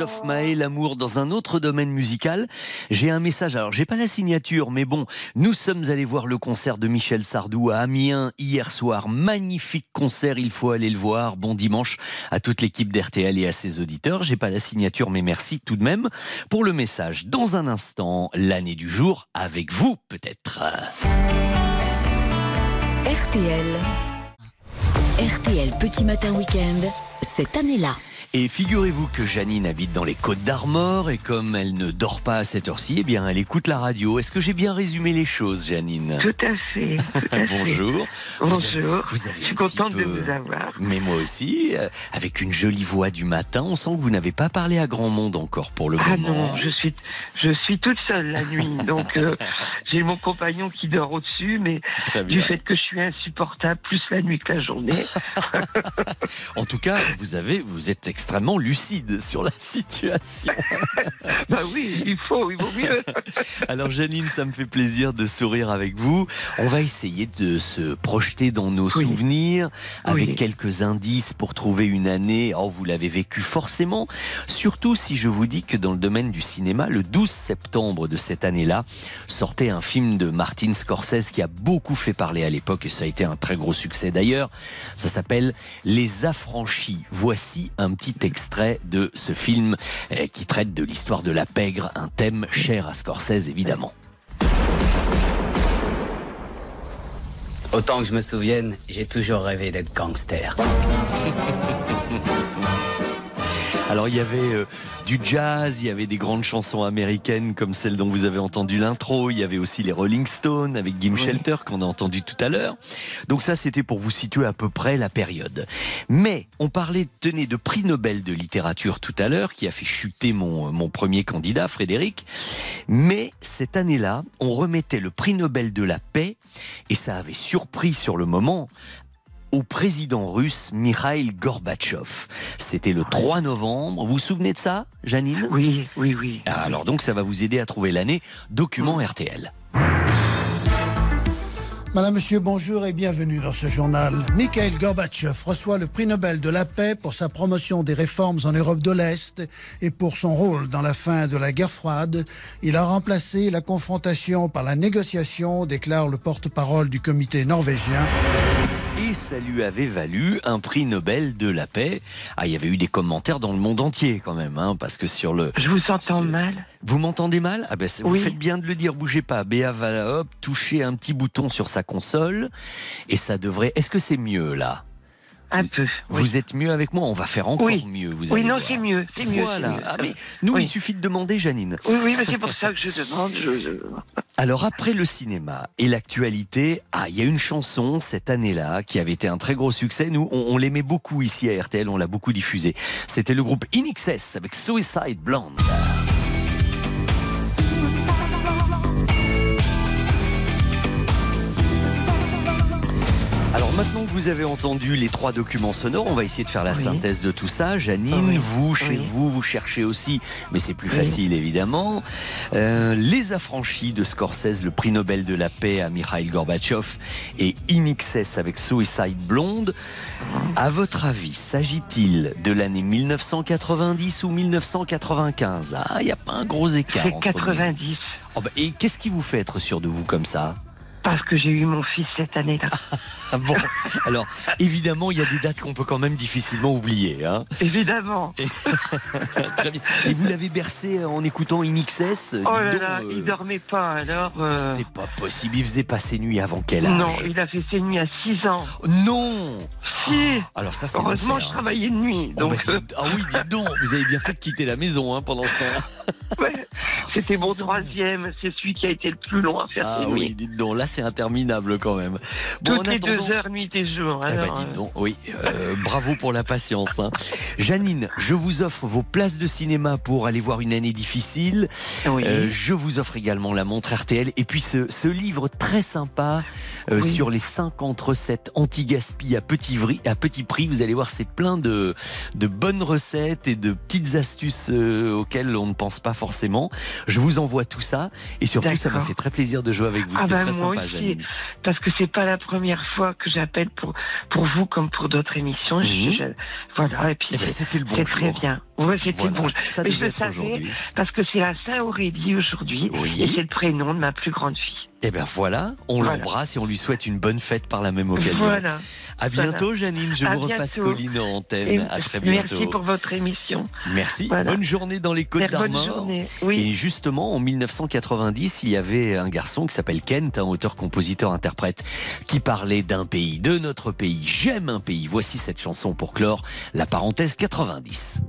Speaker 1: Christophe Maé, l'amour dans un autre domaine musical. J'ai un message, alors j'ai pas la signature, mais bon, nous sommes allés voir le concert de Michel Sardou à Amiens hier soir. Magnifique concert, il faut aller le voir. Bon dimanche à toute l'équipe d'RTL et à ses auditeurs. J'ai pas la signature, mais merci tout de même pour le message. Dans un instant, l'année du jour avec vous peut-être.
Speaker 4: RTL. RTL Petit Matin Week-end, cette année-là.
Speaker 1: Et figurez-vous que Janine habite dans les Côtes d'Armor et comme elle ne dort pas à cette heure-ci, eh bien elle écoute la radio. Est-ce que j'ai bien résumé les choses, Janine?
Speaker 10: Tout à fait. tout à fait.
Speaker 1: Bonjour. Avez-
Speaker 10: Bonjour.
Speaker 1: Vous avez
Speaker 10: Je suis contente de vous avoir.
Speaker 1: Mais moi aussi, euh, avec une jolie voix du matin, on sent que vous n'avez pas parlé à grand monde encore pour le
Speaker 10: Ah
Speaker 1: moment.
Speaker 10: non, je suis, je suis toute seule la nuit, donc euh, j'ai mon compagnon qui dort au-dessus, mais du fait que je suis insupportable plus la nuit que la journée.
Speaker 1: En tout cas, vous avez, vous êtes extrêmement lucide sur la situation.
Speaker 10: Bah oui, il faut, il vaut mieux.
Speaker 1: Alors Janine, ça me fait plaisir de sourire avec vous. On va essayer de se projeter dans nos
Speaker 10: Oui.
Speaker 1: souvenirs avec
Speaker 10: Oui.
Speaker 1: quelques indices pour trouver une année. Oh, vous l'avez vécu forcément. Surtout si je vous dis que dans le domaine du cinéma, le 12 septembre de cette année-là, sortait un film de Martin Scorsese qui a beaucoup fait parler à l'époque et ça a été un très gros succès d'ailleurs. Ça s'appelle Les Affranchis. Voici un petit extrait de ce film eh, qui traite de l'histoire de la pègre, un thème cher à Scorsese évidemment.
Speaker 11: Autant que je me souvienne, j'ai toujours rêvé d'être gangster.
Speaker 1: Alors il y avait euh, du jazz, il y avait des grandes chansons américaines comme celle dont vous avez entendu l'intro, il y avait aussi les Rolling Stones avec Gim Shelter qu'on a entendu tout à l'heure. Donc ça c'était pour vous situer à peu près la période. Mais on parlait, tenez, de prix Nobel de littérature tout à l'heure qui a fait chuter mon, mon premier candidat, Frédéric. Mais cette année-là, on remettait le prix Nobel de la paix et ça avait surpris sur le moment au président russe Mikhail Gorbatchev. C'était le 3 novembre. Vous vous souvenez de ça, Janine?
Speaker 10: Oui, oui, oui.
Speaker 1: Ah, Alors donc ça va vous aider à trouver l'année. Document RTL.
Speaker 12: Madame, Monsieur, bonjour et bienvenue dans ce journal. Mikhail Gorbatchev reçoit le prix Nobel de la paix pour sa promotion des réformes en Europe de l'Est et pour son rôle dans la fin de la guerre froide. Il a remplacé la confrontation par la négociation, déclare le porte-parole du comité norvégien.
Speaker 1: Et ça lui avait valu un prix Nobel de la paix. Ah, il y avait eu des commentaires dans le monde entier quand même, hein, parce que sur le.
Speaker 10: Je vous entends
Speaker 1: sur-
Speaker 10: mal.
Speaker 1: Vous m'entendez mal? Ah ben, vous faites bien de le dire. Bougez pas. Béa va hop toucher un petit bouton sur sa console et ça devrait. Est-ce que c'est mieux là?
Speaker 10: Un peu.
Speaker 1: Vous êtes mieux avec moi On va faire encore
Speaker 10: Oui.
Speaker 1: mieux. Vous
Speaker 10: Oui, non, c'est mieux, c'est mieux,
Speaker 1: Voilà.
Speaker 10: mieux.
Speaker 1: Ah, mais nous,
Speaker 10: Oui.
Speaker 1: il suffit de demander, Janine.
Speaker 10: Oui, oui, mais c'est pour ça que je demande. Je,
Speaker 1: Alors après le cinéma et l'actualité, ah, il y a une chanson cette année-là qui avait été un très gros succès. Nous, on, on l'aimait beaucoup ici à RTL, on l'a beaucoup diffusé. C'était le groupe In Excess avec Suicide Blonde. Alors maintenant que vous avez entendu les trois documents sonores, on va essayer de faire la
Speaker 10: Oui.
Speaker 1: synthèse de tout ça. Janine,
Speaker 10: Oui.
Speaker 1: vous, chez
Speaker 10: Oui.
Speaker 1: vous, vous cherchez aussi, mais c'est plus facile évidemment. Euh, les affranchis de Scorsese, le prix Nobel de la paix à Mikhail Gorbatchev et In Excess avec Suicide Blonde. À votre avis, s'agit-il de l'année 1990 ou 1995 Ah, il n'y a pas un gros écart.
Speaker 10: c'est
Speaker 1: entre les deux.
Speaker 10: 90.
Speaker 1: Oh, bah, et qu'est-ce qui vous fait être sûr de vous comme ça?
Speaker 10: Parce que j'ai eu mon fils cette année-là.
Speaker 1: Ah bon Alors, évidemment, il y a des dates qu'on peut quand même difficilement oublier. Hein.
Speaker 10: Évidemment.
Speaker 1: Très bien. Et vous l'avez bercé en écoutant In Excess
Speaker 10: Oh là
Speaker 1: donc,
Speaker 10: là,
Speaker 1: euh,
Speaker 10: il dormait pas alors. euh,
Speaker 1: C'est pas possible. Il faisait pas ses nuits avant quel âge?
Speaker 10: Non, il a fait ses nuits à 6 ans.
Speaker 1: Non
Speaker 10: Si
Speaker 1: Alors ça, c'est
Speaker 10: Heureusement, je
Speaker 1: hein.
Speaker 10: travaillais de nuit.
Speaker 1: Oh,
Speaker 10: Donc,
Speaker 1: bah, dites- ah oui, dites donc, vous avez bien fait de quitter la maison hein, pendant ce temps-là.
Speaker 10: ouais, c'était mon troisième. C'est celui qui a été le plus long à faire
Speaker 1: Ah
Speaker 10: ses
Speaker 1: oui,
Speaker 10: nuits.
Speaker 1: dites donc, là c'est interminable quand même. Bon,
Speaker 10: Toutes les
Speaker 1: attendant-
Speaker 10: deux heures, nuit et jour.
Speaker 1: Eh ben,
Speaker 10: alors,
Speaker 1: dites
Speaker 10: euh,
Speaker 1: donc, oui, euh, bravo pour la patience. hein. Janine, je vous offre vos places de cinéma pour aller voir une année difficile.
Speaker 10: oui.
Speaker 1: Euh, je vous offre également la montre RTL et puis ce, ce livre très sympa euh,
Speaker 10: Oui.
Speaker 1: sur les 50 recettes anti-gaspi à petit, vri- à petit prix. Vous allez voir, c'est plein de, de bonnes recettes et de petites astuces auxquelles on ne pense pas forcément. Je vous envoie tout ça et surtout, ça m'a fait très plaisir de jouer avec vous.
Speaker 10: Ah
Speaker 1: C'était
Speaker 10: ben,
Speaker 1: très sympa,
Speaker 10: aussi. Parce que c'est pas la première fois que j'appelle pour pour vous comme pour d'autres émissions. Je- voilà et puis
Speaker 1: Eh ben,
Speaker 10: c'est-
Speaker 1: c'était le bon
Speaker 10: c'est très bien. Ouais, c'était
Speaker 1: Voilà,
Speaker 10: bon.
Speaker 1: ça
Speaker 10: Mais je le savais parce que c'est la Saint Aurélie aujourd'hui
Speaker 1: Oui.
Speaker 10: et c'est le prénom de ma plus grande fille.
Speaker 1: Eh bien voilà, on
Speaker 10: Voilà.
Speaker 1: l'embrasse et on lui souhaite une bonne fête par la même occasion.
Speaker 10: Voilà.
Speaker 1: À bientôt, Janine. Je
Speaker 10: À
Speaker 1: vous repasse. Colline en
Speaker 10: Et
Speaker 1: antenne. À très bientôt.
Speaker 10: Merci pour votre émission.
Speaker 1: Merci.
Speaker 10: Voilà.
Speaker 1: Bonne journée dans les Côtes d'Armor.
Speaker 10: Oui.
Speaker 1: Et justement, en 1990, il y avait un garçon qui s'appelle Kent, un auteur, compositeur, interprète, qui parlait d'un pays, de notre pays. J'aime un pays. Voici cette chanson pour clore la parenthèse 90.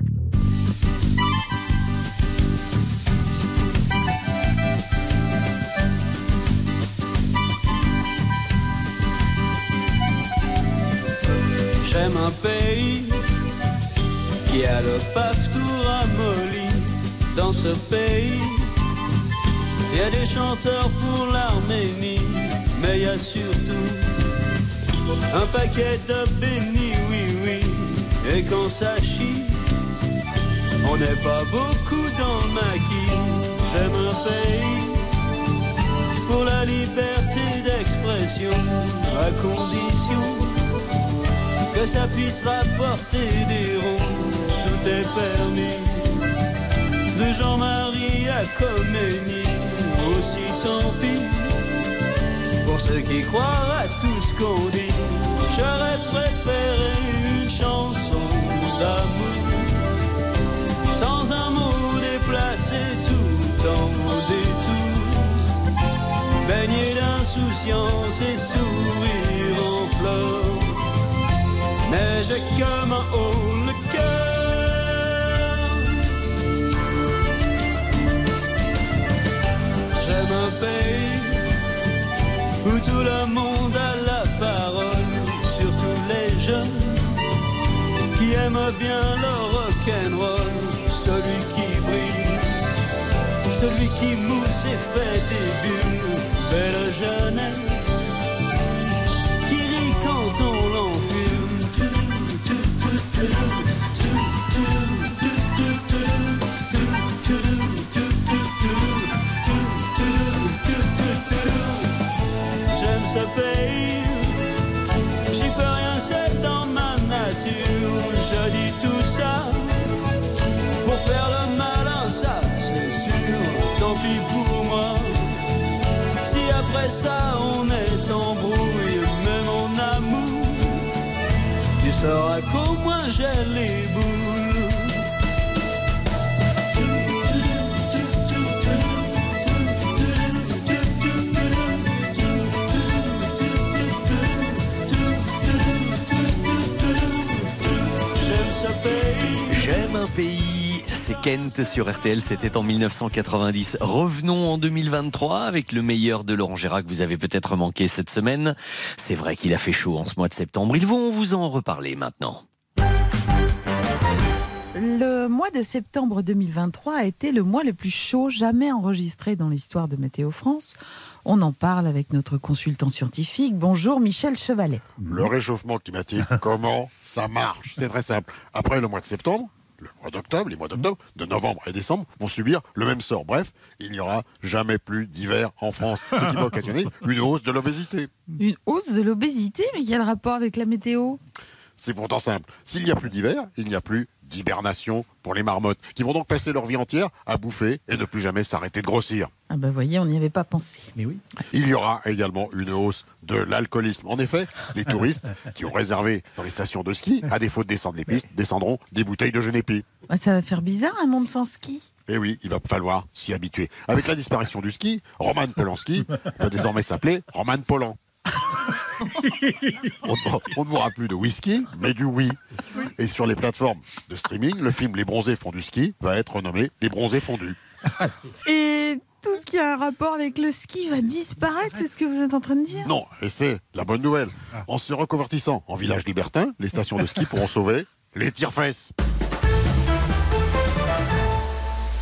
Speaker 13: J'aime un pays qui a le paf tout ramolli. Dans ce pays, il y a des chanteurs pour l'Arménie, mais il y a surtout un paquet de bénis, oui, oui. Et quand ça chie, On n'est pas beaucoup dans le maquis. J'aime un pays pour la liberté d'expression, à condition que ça puisse rapporter des ronds. Tout est permis. De Jean-Marie à Khomeini, aussi tant pis. Pour ceux qui croient à tout ce qu'on dit, j'aurais préféré une chanson d'amour. Sans un mot déplacé tout en détour. Baigné d'insouciance et sourire Mais j'ai comme un haut le cœur. J'aime un pays où tout le monde a la parole, surtout les jeunes qui aiment bien le rock'n'roll, celui qui brille, celui qui mousse et fait des bulles, belle jeunesse ça on est embrouille, même en amour, tu sauras qu'au moins j'ai les boules. J'aime ce pays.
Speaker 1: J'aime un pays, c'est Kent sur RTL, c'était en 1990. Revenons en 2023 avec le meilleur de Laurent Gérard que vous avez peut-être manqué cette semaine. C'est vrai qu'il a fait chaud en ce mois de septembre. Ils vont vous en reparler maintenant.
Speaker 14: Le mois de septembre 2023 a été le mois le plus chaud jamais enregistré dans l'histoire de Météo France. On en parle avec notre consultant scientifique. Bonjour Michel Chevalet.
Speaker 15: Le réchauffement climatique, comment ça marche? C'est très simple. Après le mois de septembre, le mois d'octobre, les mois d'octobre, de novembre et décembre vont subir le même sort. Bref, il n'y aura jamais plus d'hiver en France, ce qui va occasionner une hausse de l'obésité.
Speaker 14: Une hausse de l'obésité, mais quel rapport avec la météo?
Speaker 15: C'est pourtant simple. S'il n'y a plus d'hiver, il n'y a plus d'hibernation pour les marmottes, qui vont donc passer leur vie entière à bouffer et ne plus jamais s'arrêter de grossir.
Speaker 14: Ah ben voyez, on n'y avait pas pensé.
Speaker 8: Mais oui.
Speaker 15: Il y aura également une hausse de l'alcoolisme. En effet, les touristes qui ont réservé dans les stations de ski, à défaut de descendre les pistes, descendront des bouteilles de Genépi.
Speaker 14: Ah, Ça va faire bizarre un monde sans ski.
Speaker 15: Et oui, il va falloir s'y habituer. Avec la disparition du ski, Roman Polanski va désormais s'appeler Roman Polan. On, on ne boira plus de whisky, mais du oui. Et sur les plateformes de streaming, le film Les bronzés font du ski va être renommé Les bronzés fondus.
Speaker 14: Et tout ce qui a un rapport avec le ski va disparaître, c'est ce que vous êtes en train de dire?
Speaker 15: Non, et c'est la bonne nouvelle. En se reconvertissant en village libertin, les stations de ski pourront sauver les tire-fesses.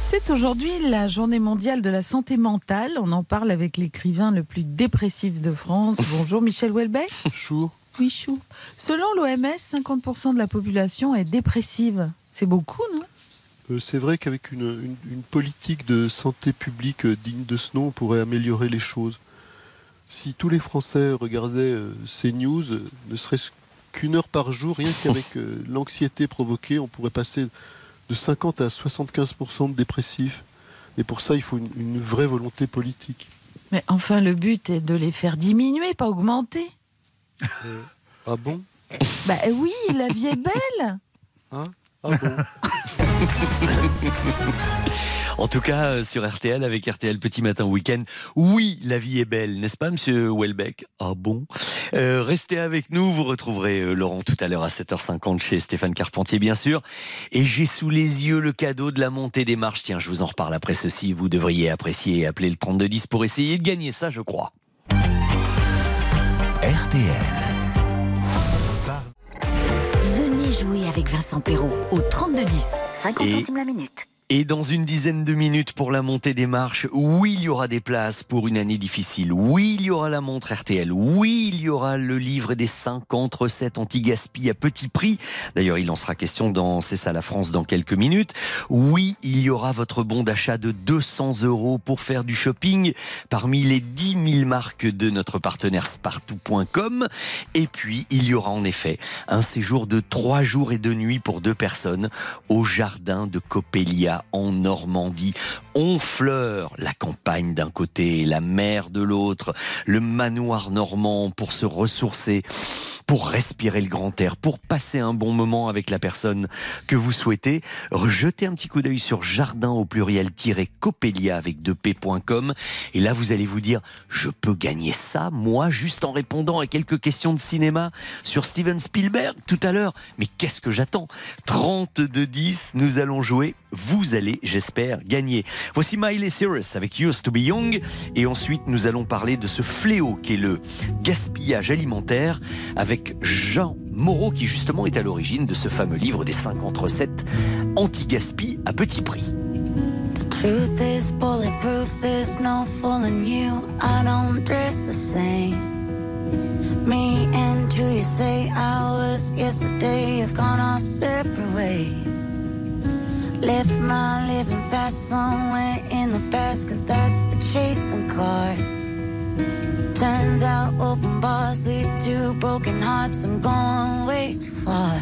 Speaker 14: C'est aujourd'hui la journée mondiale de la santé mentale. On en parle avec l'écrivain le plus dépressif de France. Bonjour Michel Houellebecq.
Speaker 16: Chou.
Speaker 14: Oui, chou. Selon l'OMS, 50% de la population est dépressive. C'est beaucoup, non?
Speaker 16: Euh, C'est vrai qu'avec une, une- une politique de santé publique euh, digne de ce nom, on pourrait améliorer les choses. Si tous les Français regardaient euh, ces news, ne serait-ce qu'une heure par jour, rien qu'avec euh, l'anxiété provoquée, on pourrait passer de 50 à 75% de dépressifs. Mais pour ça, il faut une, une vraie volonté politique.
Speaker 14: Mais enfin, le but est de les faire diminuer, pas augmenter.
Speaker 16: Euh, ah bon?
Speaker 14: Bah oui, la vie est belle.
Speaker 16: Hein? Ah bon?
Speaker 1: En tout cas, euh, sur RTL, avec RTL Petit Matin Week-end, oui, la vie est belle, n'est-ce pas, monsieur Welbeck Ah bon? Euh, Restez avec nous, vous retrouverez euh, Laurent tout à l'heure à 7h50 chez Stéphane Carpentier, bien sûr. Et j'ai sous les yeux le cadeau de la montée des marches. Tiens, je vous en reparle après ceci. Vous devriez apprécier et appeler le 3210 pour essayer de gagner ça, je crois.
Speaker 6: RTL.
Speaker 4: Venez jouer avec Vincent Perrault au 3210. 50
Speaker 1: Et-
Speaker 4: centimes la minute.
Speaker 1: Et dans une dizaine de minutes pour la montée des marches, oui, il y aura des places pour une année difficile. Oui, il y aura la montre RTL. Oui, il y aura le livre des 50 recettes anti-gaspi à petit prix. D'ailleurs, il en sera question dans C'est ça la France dans quelques minutes. Oui, il y aura votre bon d'achat de 200 euros pour faire du shopping parmi les 10 000 marques de notre partenaire Spartou.com. Et puis, il y aura en effet un séjour de 3 jours et 2 nuits pour deux personnes au jardin de Coppelia en Normandie. Honfleur, la campagne d'un côté, la mer de l'autre, le manoir normand pour se ressourcer, pour respirer le grand air, pour passer un bon moment avec la personne que vous souhaitez. Jetez un petit coup d'œil sur jardin au pluriel-coppelia avec 2p.com et là vous allez vous dire je peux gagner ça moi juste en répondant à quelques questions de cinéma sur Steven Spielberg tout à l'heure. Mais qu'est-ce que j'attends? 32 10, nous allons jouer. Vous allez, j'espère, gagner. Voici Miley Cyrus avec Used to be Young. Et ensuite, nous allons parler de ce fléau qu'est le gaspillage alimentaire avec Jean Moreau, qui justement est à l'origine de ce fameux livre des 50 recettes anti-gaspi à petit prix.
Speaker 2: Truth is bulletproof, there's no fooling you. I don't dress the same. Me and you, say hours yesterday have gone our separate ways. Left my living fast somewhere in the past, cause that's for chasing cars. Turns out open bars lead to broken hearts and going way too far.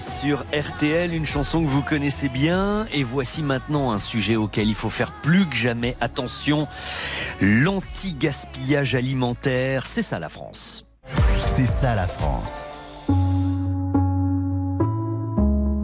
Speaker 1: sur RTL, une chanson que vous connaissez bien. Et voici maintenant un sujet auquel il faut faire plus que jamais attention. L'anti-gaspillage alimentaire, c'est ça la France.
Speaker 6: C'est ça la France.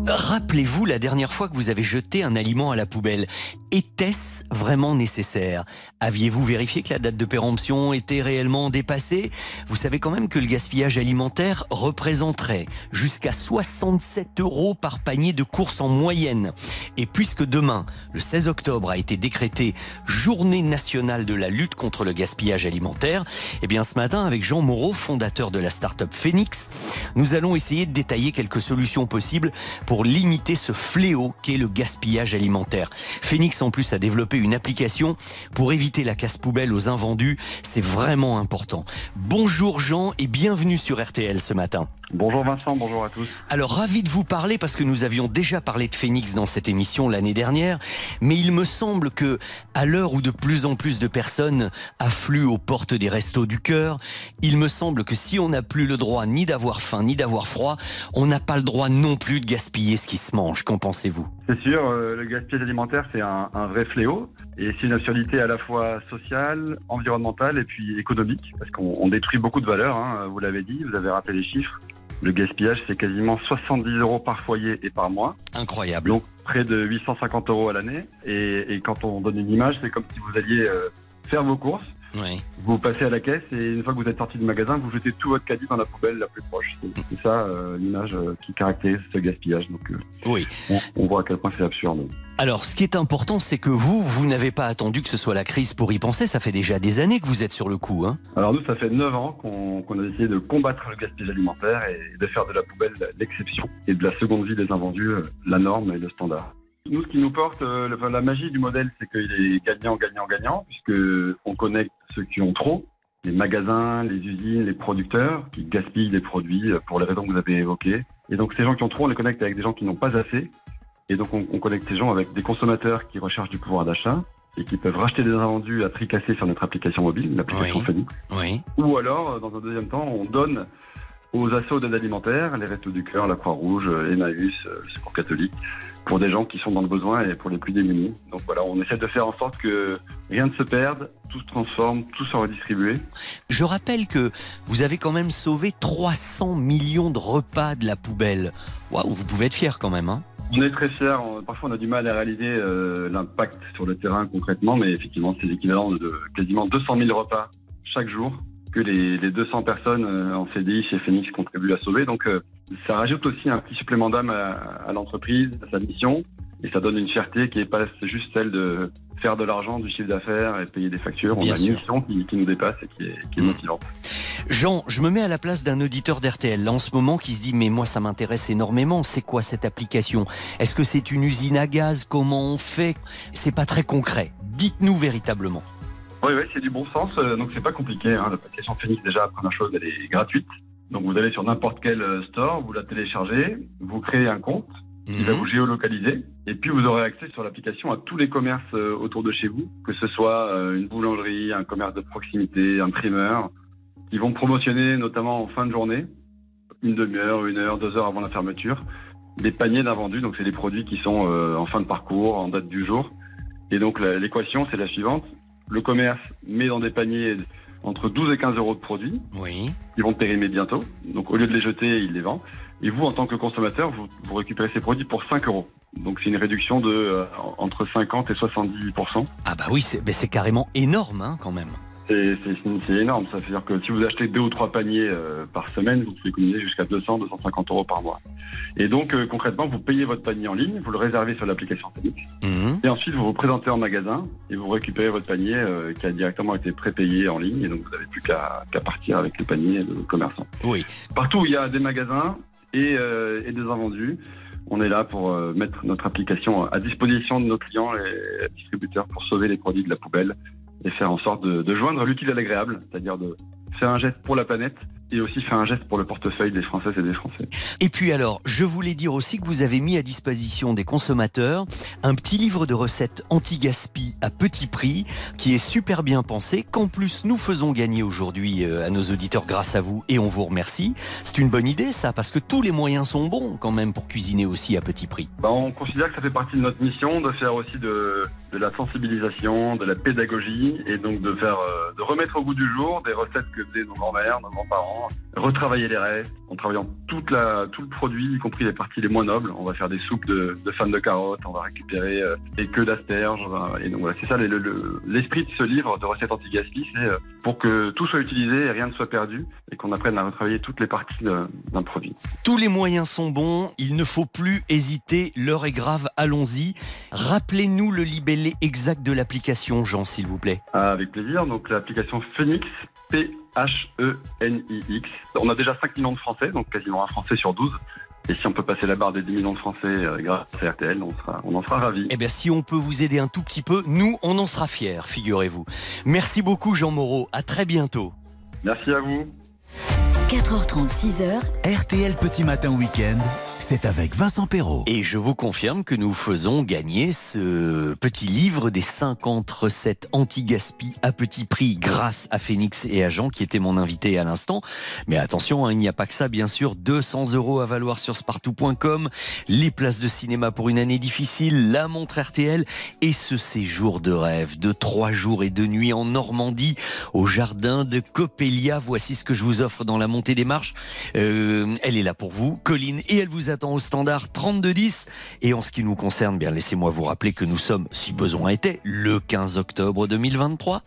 Speaker 1: Rappelez-vous la dernière fois que vous avez jeté un aliment à la poubelle. Était-ce vraiment nécessaire? Aviez-vous vérifié que la date de péremption était réellement dépassée? Vous savez quand même que le gaspillage alimentaire représenterait jusqu'à 67 euros par panier de courses en moyenne. Et puisque demain, le 16 octobre, a été décrété journée nationale de la lutte contre le gaspillage alimentaire, eh bien ce matin, avec Jean Moreau, fondateur de la start-up Phoenix, nous allons essayer de détailler quelques solutions possibles pour limiter ce fléau qu'est le gaspillage alimentaire. Phoenix en plus à développer une application pour éviter la casse poubelle aux invendus. C'est vraiment important. Bonjour Jean et bienvenue sur RTL ce matin.
Speaker 17: Bonjour Vincent, bonjour à tous.
Speaker 1: Alors ravi de vous parler parce que nous avions déjà parlé de Phoenix dans cette émission l'année dernière, mais il me semble que à l'heure où de plus en plus de personnes affluent aux portes des restos du cœur, il me semble que si on n'a plus le droit ni d'avoir faim ni d'avoir froid, on n'a pas le droit non plus de gaspiller ce qui se mange. Qu'en pensez-vous?
Speaker 17: C'est sûr, euh, le gaspillage alimentaire, c'est un, un vrai fléau. Et c'est une absurdité à la fois sociale, environnementale et puis économique. Parce qu'on on détruit beaucoup de valeurs, hein, vous l'avez dit, vous avez rappelé les chiffres. Le gaspillage, c'est quasiment 70 euros par foyer et par mois.
Speaker 1: Incroyable.
Speaker 17: Donc près de 850 euros à l'année. Et, et quand on donne une image, c'est comme si vous alliez euh, faire vos courses.
Speaker 1: Oui.
Speaker 17: Vous passez à la caisse et une fois que vous êtes sorti du magasin, vous jetez tout votre caddie dans la poubelle la plus proche. C'est ça euh, l'image euh, qui caractérise ce gaspillage. Donc euh,
Speaker 1: Oui.
Speaker 17: on, on voit à quel point c'est absurde.
Speaker 1: Alors, ce qui est important, c'est que vous, vous n'avez pas attendu que ce soit la crise pour y penser. Ça fait déjà des années que vous êtes sur le coup. Hein
Speaker 17: Alors nous, ça fait 9 ans qu'on a décidé de combattre le gaspillage alimentaire et de faire de la poubelle l'exception et de la seconde vie des invendus la norme et le standard. Nous, ce qui nous porte, euh, la magie du modèle, c'est qu'il est gagnant, gagnant, gagnant, puisque on connecte ceux qui ont trop, les magasins, les usines, les producteurs qui gaspillent des produits euh, pour les raisons que vous avez évoquées. Et donc ces gens qui ont trop, on les connecte avec des gens qui n'ont pas assez. Et donc on, on connecte ces gens avec des consommateurs qui recherchent du pouvoir d'achat et qui peuvent racheter des invendus à prix cassé sur notre application mobile, l'application
Speaker 1: Oui. Oui.
Speaker 17: Ou alors, euh, dans un deuxième temps, on donne aux assos d'aide alimentaire, les Restos du Cœur, la Croix-Rouge, Emmaüs, le Secours catholique, pour des gens qui sont dans le besoin et pour les plus démunis. Donc voilà, on essaie de faire en sorte que rien ne se perde, tout se transforme, tout soit redistribué.
Speaker 1: Je rappelle que vous avez quand même sauvé 300 millions de repas de la poubelle. Waouh, vous pouvez être fier quand même. Hein
Speaker 17: On est très fiers, parfois on a du mal à réaliser euh, l'impact sur le terrain concrètement, mais effectivement c'est l'équivalent de quasiment 200 000 repas chaque jour que les, les 200 personnes euh, en CDI chez Phoenix contribuent à sauver. Donc euh, ça rajoute aussi un petit supplément d'âme à, à l'entreprise, à sa mission, et ça donne une fierté qui est pas juste celle de faire de l'argent, du chiffre d'affaires et payer des factures.
Speaker 1: Bien
Speaker 17: on a
Speaker 1: sûr.
Speaker 17: une mission qui, qui nous dépasse et qui est, qui est motivante.
Speaker 1: Jean, je me mets à la place d'un auditeur d'RTL en ce moment qui se dit mais moi ça m'intéresse énormément. C'est quoi cette application? Est-ce que c'est une usine à gaz? Comment on fait? C'est pas très concret. Dites-nous véritablement.
Speaker 17: Oui, oui, c'est du bon sens. euh, Donc, c'est pas compliqué. Hein. L'application Phoenix, déjà, première chose, elle est gratuite. Donc, vous allez sur n'importe quel euh, store, vous la téléchargez, vous créez un compte, il va vous géolocaliser, et puis vous aurez accès sur l'application à tous les commerces euh, autour de chez vous, que ce soit euh, une boulangerie, un commerce de proximité, un primeur, qui vont promotionner, notamment en fin de journée, une demi-heure, une heure, deux heures avant la fermeture, des paniers d'invendus. Donc, c'est des produits qui sont en fin de parcours, en date du jour. Et donc, l'équation, c'est la suivante. Le commerce met dans des paniers entre 12 et 15 euros de produits.
Speaker 1: Oui.
Speaker 17: Ils vont périmer bientôt. Donc, au lieu de les jeter, il les vend. Et vous, en tant que consommateur, vous, vous récupérez ces produits pour 5 euros. Donc, c'est une réduction de euh, entre 50 et 70%
Speaker 1: Ah bah oui, c'est c'est carrément énorme hein, quand même.
Speaker 17: C'est énorme. Ça veut dire que si vous achetez deux ou trois paniers euh, par semaine, vous pouvez économiser jusqu'à 200, 250 euros par mois. Et donc, euh, concrètement, vous payez votre panier en ligne, vous le réservez sur l'application Phoenix.
Speaker 1: Mhm.
Speaker 17: Et ensuite, vous vous présentez en magasin et vous récupérez votre panier euh, qui a directement été prépayé en ligne. Et donc, vous n'avez plus qu'à qu'à partir avec le panier de commerçant.
Speaker 1: Oui.
Speaker 17: Partout où il y a des magasins et, euh, et des invendus, on est là pour euh, mettre notre application à disposition de nos clients et distributeurs pour sauver les produits de la poubelle et faire en sorte de, de joindre l'utile à l'agréable, c'est-à-dire de faire un geste pour la planète et aussi faire un geste pour le portefeuille des Françaises et des Français.
Speaker 1: Et puis alors, je voulais dire aussi que vous avez mis à disposition des consommateurs un petit livre de recettes anti-gaspi à petit prix qui est super bien pensé, qu'en plus nous faisons gagner aujourd'hui euh, à nos auditeurs grâce à vous et on vous remercie. C'est une bonne idée ça, parce que tous les moyens sont bons quand même pour cuisiner aussi à petit prix.
Speaker 17: Bah, on considère que ça fait partie de notre mission de faire aussi de, de la sensibilisation, de la pédagogie et donc de faire euh, de remettre au goût du jour des recettes que nos grands-mères, nos grands-parents, retravailler les restes en travaillant toute la, tout le produit, y compris les parties les moins nobles. On va faire des soupes de, de fans de carottes, on va récupérer euh, des queues d'asperges. Et donc voilà, c'est ça le- le- l'esprit de ce livre de recettes anti-gaspi, c'est euh, pour que tout soit utilisé et rien ne soit perdu et qu'on apprenne à retravailler toutes les parties d'un produit.
Speaker 1: Tous les moyens sont bons, il ne faut plus hésiter, l'heure est grave, allons-y. Rappelez-nous le libellé exact de l'application, Jean, s'il vous plaît.
Speaker 17: Ah, avec plaisir. Donc l'application Phoenix, P-H-E-N-I-X. On a déjà 5 millions de Français, donc quasiment un Français sur 12 Et si on peut passer la barre des 10 millions de Français euh, grâce à RTL, on, sera, on en sera ravis.
Speaker 1: Eh bien, si on peut vous aider un tout petit peu, nous, on en sera fiers, figurez-vous. Merci beaucoup, Jean Moreau. À très bientôt.
Speaker 17: Merci à vous.
Speaker 4: 4h30, 6h.
Speaker 6: RTL Petit Matin Week-end, c'est avec Vincent Perrault.
Speaker 1: Et je vous confirme que nous faisons gagner ce petit livre des 50 recettes anti-gaspi à petit prix grâce à Phoenix et à Jean qui était mon invité à l'instant. Mais attention, hein, il n'y a pas que ça, bien sûr. 200 euros à valoir sur spartou.com, les places de cinéma pour une année difficile, la montre RTL et ce séjour de rêve de trois jours et deux nuits en Normandie au jardin de Coppelia. Voici ce que je vous offre dans la montée des marches. Euh, elle est là pour vous, Colline, et elle vous attend au standard 3210. Et en ce qui nous concerne, bien laissez-moi vous rappeler que nous sommes, si besoin était, le 15 octobre 2023.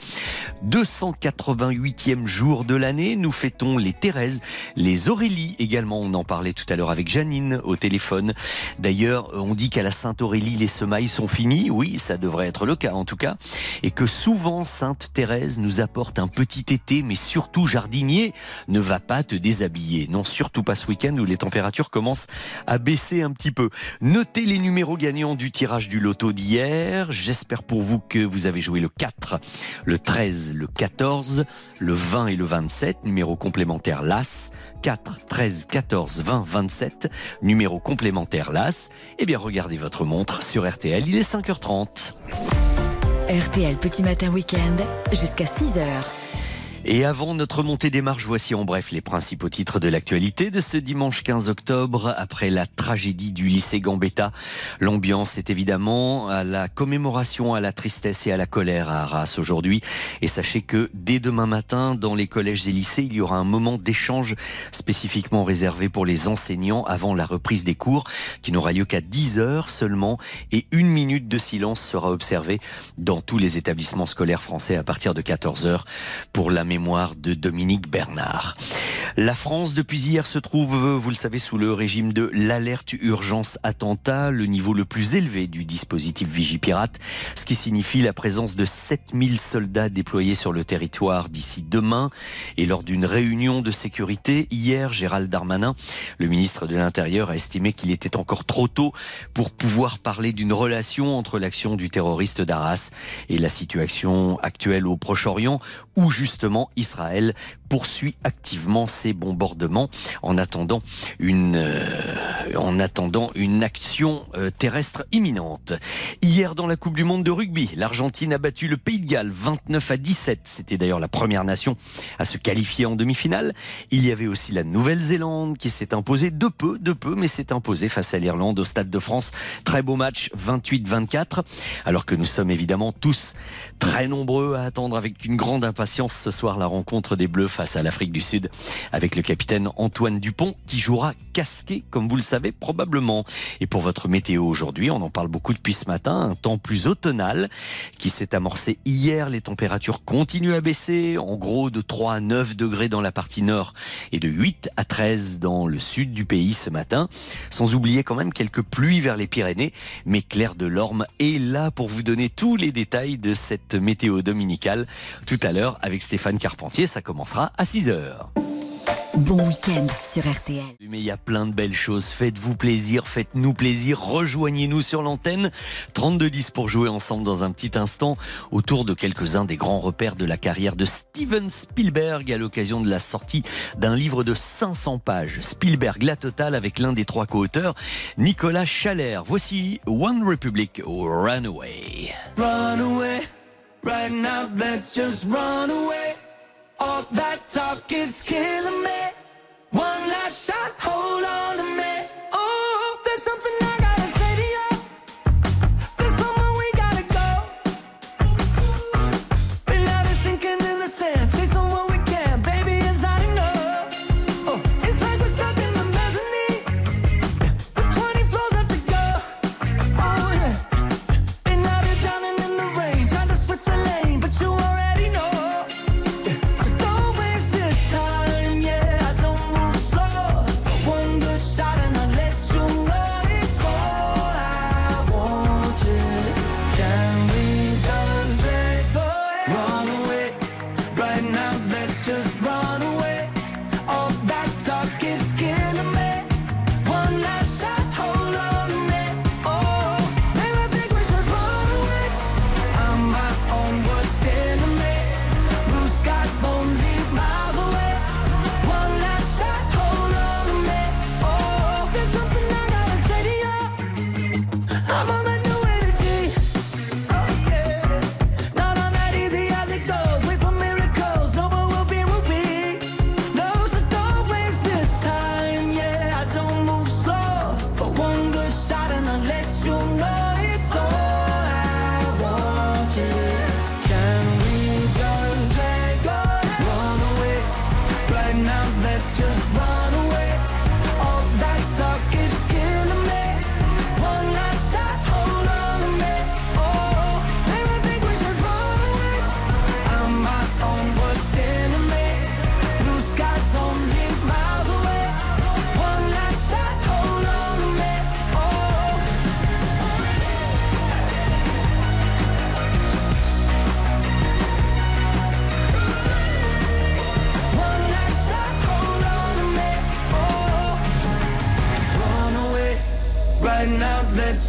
Speaker 1: 288e jour de l'année, nous fêtons les Thérèse, les Aurélie également. On en parlait tout à l'heure avec Janine au téléphone. D'ailleurs, on dit qu'à la Sainte Aurélie, les semailles sont finis. Oui, ça devrait être le cas en tout cas. Et que souvent, Sainte Thérèse nous apporte un petit été, mais surtout jardinier, ne va pas te déshabiller. Non, surtout pas ce week-end où les températures commencent à baisser un petit peu. Notez les numéros gagnants du tirage du loto d'hier. J'espère pour vous que vous avez joué le 4, le 13, le 14, le 20 et le 27, numéro complémentaire LAS. 4, 13, 14, 20, 27, numéro complémentaire LAS. Eh bien, regardez votre montre sur RTL, il est 5h30.
Speaker 4: RTL Petit Matin Week-end, jusqu'à 6h.
Speaker 1: Et avant notre montée des marches, voici en bref les principaux titres de l'actualité de ce dimanche 15 octobre. Après la tragédie du lycée Gambetta, l'ambiance est évidemment à la commémoration, à la tristesse et à la colère à Arras aujourd'hui. Et sachez que dès demain matin, dans les collèges et lycées, il y aura un moment d'échange spécifiquement réservé pour les enseignants avant la reprise des cours, qui n'aura lieu qu'à 10 heures seulement. Et une minute de silence sera observée dans tous les établissements scolaires français à partir de 14 heures pour la mémoire de Dominique Bernard. La France, depuis hier, se trouve, vous le savez, sous le régime de l'alerte urgence attentat, le niveau le plus élevé du dispositif Vigipirate, ce qui signifie la présence de 7000 soldats déployés sur le territoire d'ici demain. Et lors d'une réunion de sécurité, hier, Gérald Darmanin, le ministre de l'Intérieur, a estimé qu'il était encore trop tôt pour pouvoir parler d'une relation entre l'action du terroriste d'Arras et la situation actuelle au Proche-Orient, où justement Israël poursuit activement ses bombardements en attendant une, euh, action euh, terrestre imminente. Hier, dans la Coupe du Monde de rugby, l'Argentine a battu le Pays de Galles 29 à 17. C'était d'ailleurs la première nation à se qualifier en demi-finale. Il y avait aussi la Nouvelle-Zélande qui s'est imposée de peu, de peu, mais s'est imposée face à l'Irlande au Stade de France. Très beau match, 28-24. Alors que nous sommes évidemment tous très nombreux à attendre avec une grande impatience ce soir la rencontre des Bleus face à l'Afrique du Sud avec le capitaine Antoine Dupont qui jouera casqué, comme vous le savez probablement. Et pour votre météo aujourd'hui, on en parle beaucoup depuis ce matin, un temps plus automnal qui s'est amorcé hier. Les températures continuent à baisser, en gros de 3 à 9 degrés dans la partie nord et de 8 à 13 dans le sud du pays ce matin. Sans oublier quand même quelques pluies vers les Pyrénées, mais Claire de Lorme est là pour vous donner tous les détails de cette météo dominicale tout à l'heure avec Stéphane Carpentier. Ça commencera à 6 heures.
Speaker 4: Bon week-end sur RTL.
Speaker 1: Mais il y a plein de belles choses. Faites-vous plaisir, faites-nous plaisir. Rejoignez-nous sur l'antenne. 32-10 pour jouer ensemble dans un petit instant autour de quelques-uns des grands repères de la carrière de Steven Spielberg à l'occasion de la sortie d'un livre de 500 pages. Spielberg, la totale avec l'un des trois co-auteurs, Nicolas Chalère. Voici One Republic Runaway.
Speaker 9: Run away, right now, let's just run away. All that talk is killing me. One last shot, hold on to me.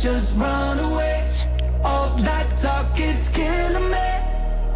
Speaker 9: Let's just run away. All that talk is killing me.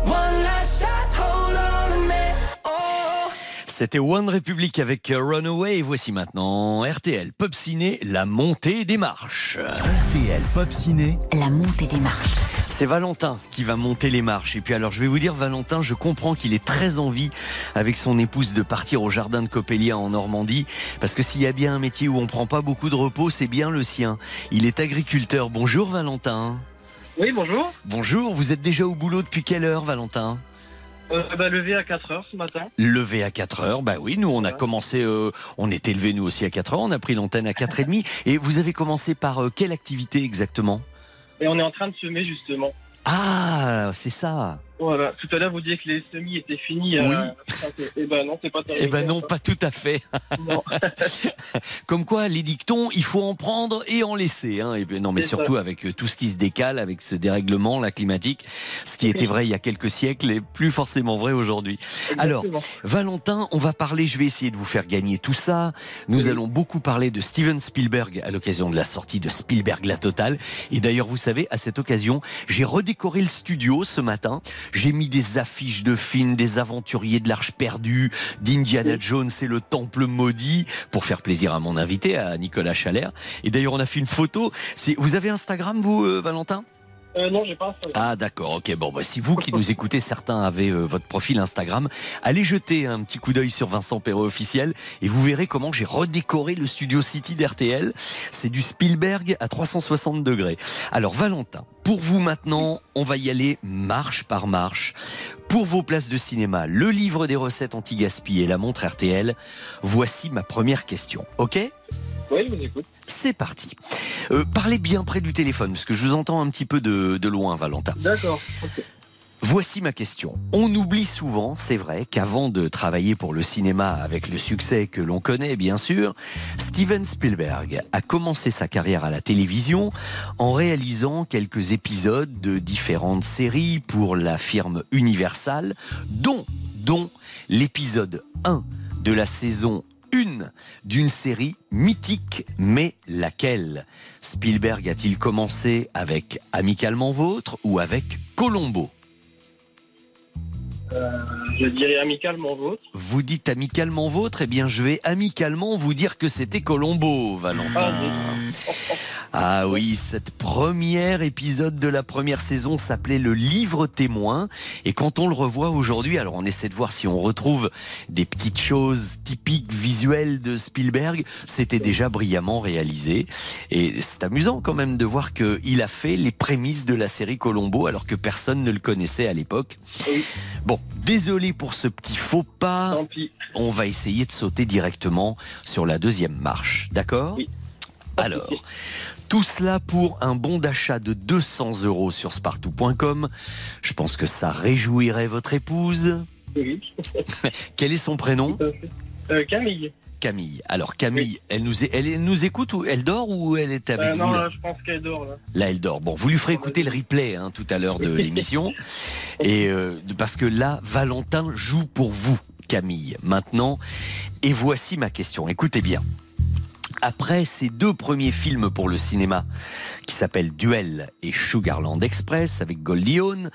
Speaker 9: One last shot, hold on to me. Oh.
Speaker 1: C'était One Republic avec euh, Runaway. Et voici maintenant RTL Pop Ciné, la montée des marches.
Speaker 6: RTL Pop Ciné,
Speaker 4: La montée des marches.
Speaker 1: C'est Valentin qui va monter les marches. Et puis alors, je vais vous dire, Valentin, je comprends qu'il ait très envie, avec son épouse, de partir au jardin de Coppelia en Normandie. Parce que s'il y a bien un métier où on prend pas beaucoup de repos, c'est bien le sien. Il est agriculteur. Bonjour, Valentin.
Speaker 18: Oui, bonjour.
Speaker 1: Bonjour, vous êtes déjà au boulot depuis quelle heure, Valentin
Speaker 18: Euh, bah, levé à 4 heures ce matin.
Speaker 1: Levé à 4 heures, bah oui, nous on a commencé, euh, on est élevé nous aussi à 4 heures, on a pris l'antenne à 4 et demi. Et vous avez commencé par euh, quelle activité exactement?
Speaker 18: Et on est en train de semer justement.
Speaker 1: Ah, c'est ça.
Speaker 18: Voilà. Tout à l'heure, vous disiez que les semis étaient finis.
Speaker 1: Oui.
Speaker 18: Eh ben non, c'est pas
Speaker 1: Eh ben non, pas tout à fait. Comme quoi, les dictons, il faut en prendre et en laisser. Hein. Et ben non, mais surtout
Speaker 18: ça.
Speaker 1: avec euh, tout ce qui se décale, avec ce dérèglement, la climatique, ce qui était vrai il y a quelques siècles est plus forcément vrai aujourd'hui. Alors. Valentin, on va parler, je vais essayer de vous faire gagner tout ça. Nous allons beaucoup parler de Steven Spielberg à l'occasion de la sortie de Spielberg La Totale. Et d'ailleurs, vous savez, à cette occasion, j'ai redécoré le studio ce matin. J'ai mis des affiches de films, des aventuriers de l'Arche perdue, d'Indiana Jones et le Temple maudit, pour faire plaisir à mon invité, à Nicolas Chalère. Et d'ailleurs, on a fait une photo. Vous avez Instagram, vous, euh, Valentin?
Speaker 18: Euh, non, j'ai pas.
Speaker 1: ah d'accord, ok. Bon, bah, si vous qui nous écoutez, certains avaient euh, votre profil Instagram, allez jeter un petit coup d'œil sur Vincent Perrault officiel et vous verrez comment j'ai redécoré le Studio City d'RTL. C'est du Spielberg à 360 degrés. Alors Valentin, pour vous maintenant, on va y aller marche par marche. Pour vos places de cinéma, le livre des recettes anti-gaspi et la montre RTL, voici ma première question. Ok?
Speaker 18: Oui, je vous écoute.
Speaker 1: C'est parti. Euh, parlez bien près du téléphone, parce que je vous entends un petit peu de, de loin, Valentin.
Speaker 18: D'accord.
Speaker 1: Voici ma question. On oublie souvent, c'est vrai, qu'avant de travailler pour le cinéma avec le succès que l'on connaît, bien sûr, Steven Spielberg a commencé sa carrière à la télévision en réalisant quelques épisodes de différentes séries pour la firme Universal, dont, dont l'épisode 1 de la saison 1 d'une série mythique, mais laquelle? Spielberg a-t-il commencé avec Amicalement Vôtre ou avec Colombo?
Speaker 18: Euh, je dirais amicalement vôtre.
Speaker 1: Vous dites amicalement vôtre, eh bien je vais amicalement vous dire que c'était Colombo, Valentin. Ah oui, cette première épisode de la première saison s'appelait Le Livre témoin. Et quand on le revoit aujourd'hui, alors on essaie de voir si on retrouve des petites choses typiques visuelles de Spielberg. C'était déjà brillamment réalisé. Et c'est amusant quand même de voir qu'il a fait les prémices de la série Colombo alors que personne ne le connaissait à l'époque. Bon, désolé pour ce petit faux pas. On va essayer de sauter directement sur la deuxième marche. D'accord? Alors, tout cela pour un bon d'achat de 200 euros sur spartou.com. Je pense que ça réjouirait votre épouse.
Speaker 18: Oui.
Speaker 1: Quel est son prénom?
Speaker 18: Euh, Camille.
Speaker 1: Camille. Alors Camille, elle, nous, elle nous écoute ou elle dort ou elle est avec
Speaker 18: Euh,
Speaker 1: vous
Speaker 18: non,
Speaker 1: là?
Speaker 18: là, je pense qu'elle dort. Là.
Speaker 1: Là, elle dort. Bon, vous lui ferez écouter le replay hein, tout à l'heure de l'émission. Et euh, parce que là, Valentin joue pour vous, Camille. Maintenant, et voici ma question. Écoutez bien. Après ces deux premiers films pour le cinéma, qui s'appellent Duel et Sugarland Express avec Hawn,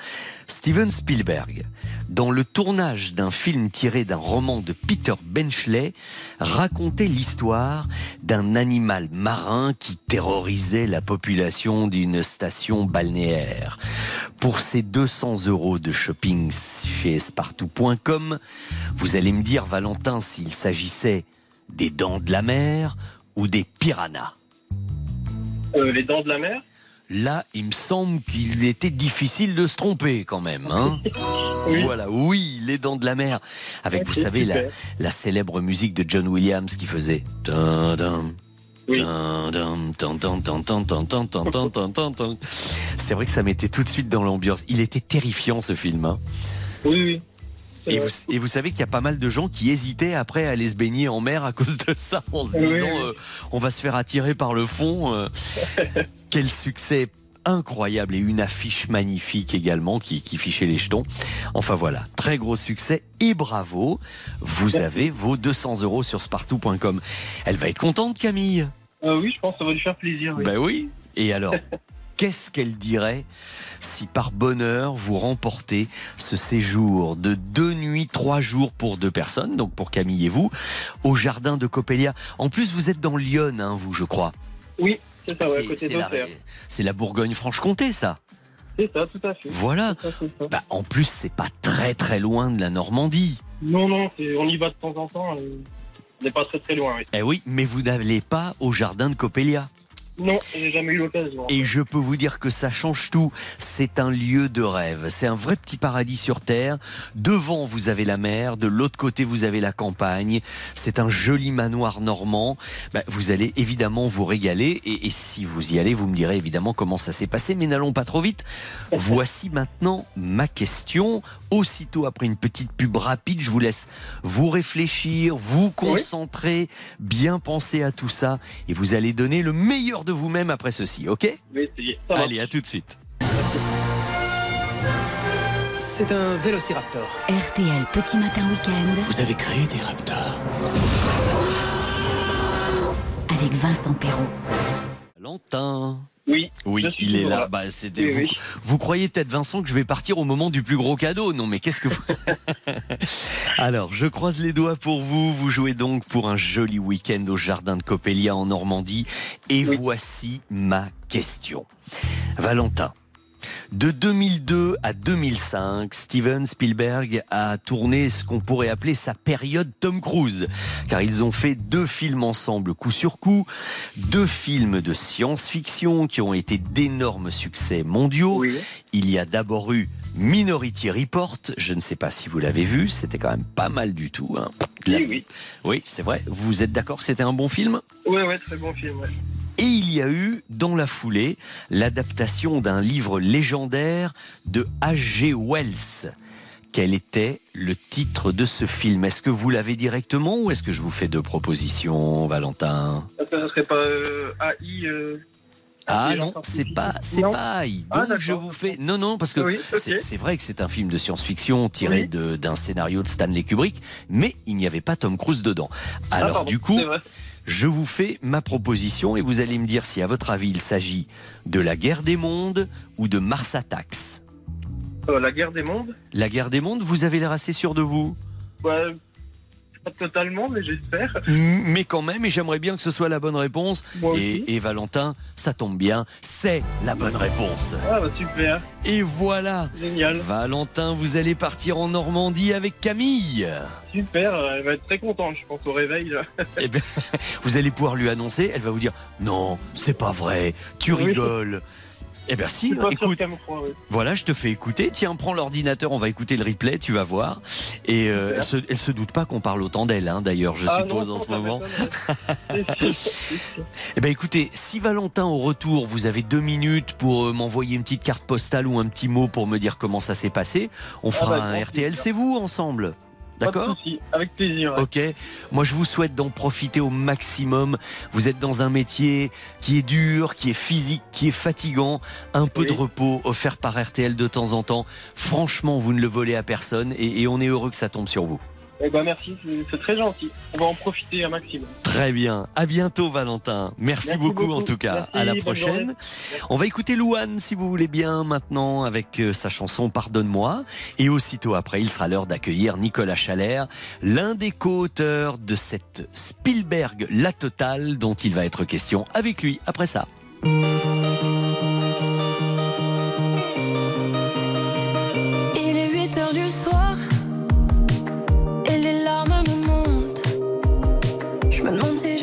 Speaker 1: Steven Spielberg, dans le tournage d'un film tiré d'un roman de Peter Benchley, racontait l'histoire d'un animal marin qui terrorisait la population d'une station balnéaire. Pour ces 200 euros de shopping chez Spartou.com, vous allez me dire, Valentin, s'il s'agissait des dents de la mer ou des piranhas
Speaker 18: Les dents de la mer
Speaker 1: Là, il me semble qu'il était difficile de se tromper quand même. Voilà, oui, les dents de la mer. Avec, vous savez, la, célèbre musique de John Williams qui faisait... C'est vrai que ça mettait tout de suite dans l'ambiance. Il était terrifiant ce film.
Speaker 18: Oui.
Speaker 1: Et vous, et vous savez qu'il y a pas mal de gens qui hésitaient après à aller se baigner en mer à cause de ça, en se disant
Speaker 18: oui.
Speaker 1: euh, on va se faire attirer par le fond. euh. Quel succès incroyable et une affiche magnifique également qui, qui fichait les jetons. Enfin voilà, très gros succès et bravo, vous avez vos 200 euros sur spartou.com. Elle va être contente Camille
Speaker 18: Euh, oui, je pense que ça va lui faire plaisir. Oui.
Speaker 1: Ben oui. Et alors, qu'est-ce qu'elle dirait si par bonheur vous remportez ce séjour de deux nuits, trois jours pour deux personnes, donc pour Camille et vous, au jardin de Coppelia? En plus, vous êtes dans Lyon, hein, vous, je crois.
Speaker 18: Oui, c'est ça, ouais, côté
Speaker 1: c'est la, la Bourgogne-Franche-Comté, ça.
Speaker 18: C'est ça, tout à fait.
Speaker 1: Voilà.
Speaker 18: Ça.
Speaker 1: Bah, en plus, c'est pas très très loin de la Normandie.
Speaker 18: Non, non, on y va de temps en temps. et On n'est pas très très loin, oui.
Speaker 1: Eh oui, mais vous n'allez pas au jardin de Coppelia.
Speaker 18: Non, j'ai jamais eu l'occasion.
Speaker 1: Et je peux vous dire que ça change tout. C'est un lieu de rêve. C'est un vrai petit paradis sur Terre. Devant, vous avez la mer. De l'autre côté, vous avez la campagne. C'est un joli manoir normand. Bah, vous allez évidemment vous régaler. Et, et si vous y allez, vous me direz évidemment comment ça s'est passé. Mais n'allons pas trop vite. Voici maintenant ma question. Aussitôt après une petite pub rapide, je vous laisse vous réfléchir, vous concentrer, bien penser à tout ça. Et vous allez donner le meilleur de vous-même après ceci. OK. Allez, à tout de suite.
Speaker 19: C'est un vélociraptor.
Speaker 4: RTL Petit Matin Week-end
Speaker 19: Vous avez créé des raptors.
Speaker 4: avec Vincent Perrault.
Speaker 1: Valentin.
Speaker 18: Oui.
Speaker 1: Il est là. Bah, c'était
Speaker 18: Oui,
Speaker 1: vous.
Speaker 18: oui.
Speaker 1: Vous croyez peut-être, Vincent, que je vais partir au moment du plus gros cadeau Non, mais qu'est-ce que vous. Alors, je croise les doigts pour vous. Vous jouez donc pour un joli week-end au jardin de Coppelia en Normandie. Et voici ma question. Valentin. De 2002 à 2005, Steven Spielberg a tourné ce qu'on pourrait appeler sa période Tom Cruise, car ils ont fait deux films ensemble coup sur coup, deux films de science-fiction qui ont été d'énormes succès mondiaux. Il y a d'abord eu Minority Report, je ne sais pas si vous l'avez vu, c'était quand même pas mal du tout. hein. La-
Speaker 18: Oui, oui.
Speaker 1: Oui, c'est vrai. Vous êtes d'accord que c'était un bon film?
Speaker 18: Ouais, ouais, très bon film. Ouais.
Speaker 1: Et il y a eu, dans la foulée, l'adaptation d'un livre légendaire de H.G. Wells. Quel était le titre de ce film? Est-ce que vous l'avez directement ou est-ce que je vous fais deux propositions, Valentin?
Speaker 18: Ça serait pas euh, AI euh,
Speaker 1: Ah non, c'est pas, c'est pas AI.
Speaker 18: Ah,
Speaker 1: Donc je vous fais. Non, non, parce que
Speaker 18: Oui,
Speaker 1: c'est vrai que c'est un film de science-fiction tiré
Speaker 18: Oui.
Speaker 1: d'un scénario de Stanley Kubrick, mais il n'y avait pas Tom Cruise dedans. Alors
Speaker 18: Ah, pardon,
Speaker 1: du coup. Je vous fais ma proposition et vous allez me dire si à votre avis il s'agit de la guerre des mondes ou de Mars Attacks.
Speaker 18: Euh, la guerre des mondes?
Speaker 1: La guerre des mondes, vous avez l'air assez sûr de vous?
Speaker 18: Ouais, Pas totalement, mais j'espère.
Speaker 1: Mais quand même, et j'aimerais bien que ce soit la bonne réponse. Et, et Valentin, ça tombe bien, c'est la bonne réponse.
Speaker 18: Ah, bah super.
Speaker 1: Et voilà
Speaker 18: Génial.
Speaker 1: Valentin, vous allez partir en Normandie avec Camille.
Speaker 18: Super, euh, elle va être très contente, je pense, au réveil. Là.
Speaker 1: Eh ben, vous allez pouvoir lui annoncer, elle va vous dire Non, c'est pas vrai, tu
Speaker 18: Oui.
Speaker 1: rigoles. Eh bien si, écoute,
Speaker 18: oui.
Speaker 1: voilà, je te fais écouter. Tiens, prends l'ordinateur, on va écouter le replay, tu vas voir. Et euh, elle, se, elle se doute pas qu'on parle autant d'elle, hein, d'ailleurs, je
Speaker 18: Ah,
Speaker 1: suppose
Speaker 18: non,
Speaker 1: en ce moment. Eh ben écoutez, si Valentin au retour, vous avez deux minutes pour euh, m'envoyer une petite carte postale ou un petit mot pour me dire comment ça s'est passé, on fera
Speaker 18: bah,
Speaker 1: un RTL, c'est vous ensemble. D'accord
Speaker 18: avec plaisir. ouais.
Speaker 1: Ok. Moi, je vous souhaite d'en profiter au maximum. Vous êtes dans un métier qui est dur, qui est physique, qui est fatigant. Un peu de repos offert par RTL de temps en temps. Franchement, vous ne le volez à personne et, et on est heureux que ça tombe sur vous.
Speaker 18: Eh ben, merci, c'est- très gentil. On va en profiter un maximum.
Speaker 1: Très bien. À bientôt, Valentin. Merci,
Speaker 18: Merci
Speaker 1: beaucoup,
Speaker 18: beaucoup.
Speaker 1: en tout cas.
Speaker 18: Merci,
Speaker 1: à la prochaine. On va écouter Louane, si vous voulez bien, maintenant, avec euh, sa chanson Pardonne-moi. Et aussitôt après, il sera l'heure d'accueillir Nicolas Chalère, l'un des co-auteurs de cette Spielberg La Totale, dont il va être question avec lui après ça.
Speaker 2: Me demande si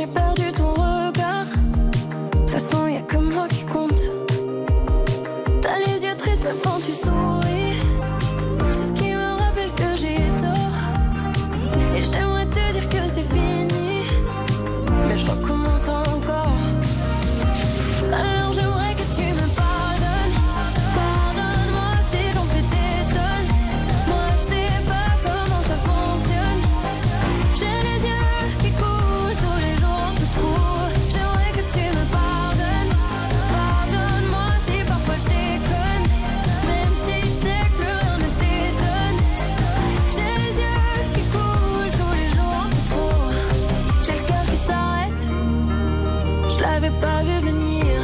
Speaker 20: pas vu venir.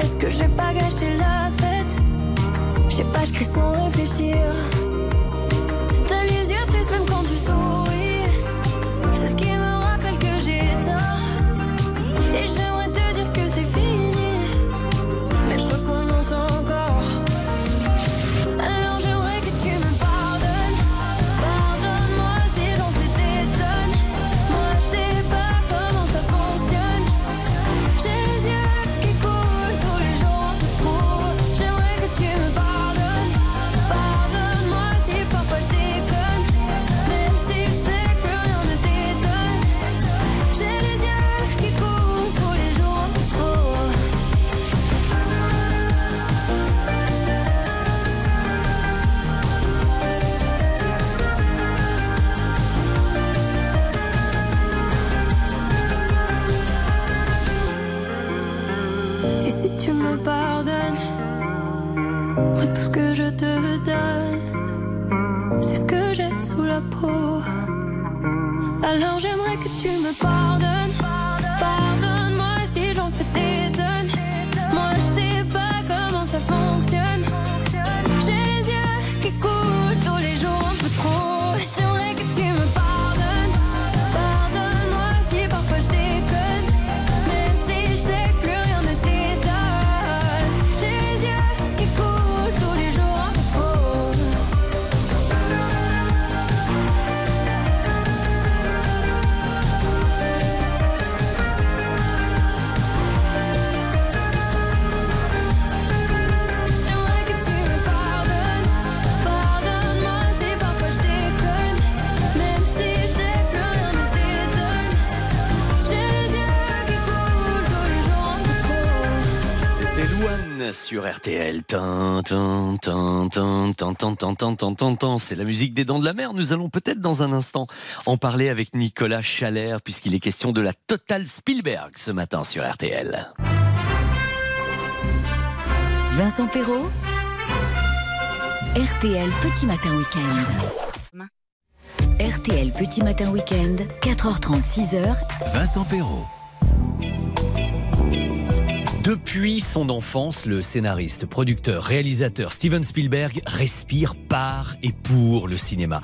Speaker 20: Est-ce que j'ai pas gâché la fête? Je sais pas, je sans réfléchir. C'est la
Speaker 1: musique des Dents de la Mer. Nous allons peut-être dans un instant en parler avec Nicolas Chalère, puisqu'il est question de la Total Spielberg ce matin sur RTL.
Speaker 4: Vincent Perrault, RTL Petit Matin Week-end. RTL Petit Matin Week-end, 4h30, 6h.
Speaker 6: Vincent Perrault.
Speaker 1: Depuis son enfance, le scénariste, producteur, réalisateur Steven Spielberg respire par et pour le cinéma.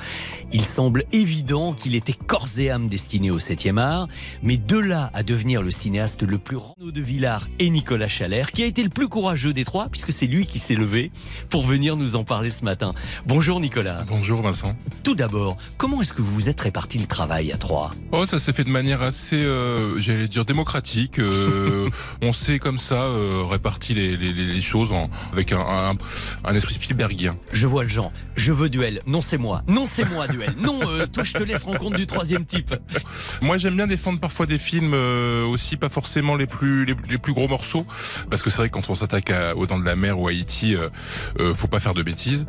Speaker 1: Il semble évident qu'il était corps et âme destiné au 7e art, mais de là à devenir le cinéaste le plus Renaud de Villard et Nicolas Chalère, qui a été le plus courageux des trois, puisque c'est lui qui s'est levé pour venir nous en parler ce matin. Bonjour Nicolas.
Speaker 21: Bonjour Vincent.
Speaker 1: Tout d'abord, comment est-ce que vous vous êtes réparti le travail à trois?
Speaker 21: Oh, ça s'est fait de manière assez, euh, j'allais dire, démocratique. Euh, on s'est comme ça euh, réparti les, les- les choses en- avec un, un- un esprit Spielbergien.
Speaker 1: Je vois le genre. Je veux duel. Non, c'est moi. Non, c'est moi, duel. Non, euh, toi, je te laisse rendre compte du troisième type.
Speaker 21: Moi, j'aime bien défendre parfois des films euh, aussi, pas forcément les plus les, les plus gros morceaux, parce que c'est vrai que quand on s'attaque aux Dents de la Mer ou à Haïti, euh, faut pas faire de bêtises,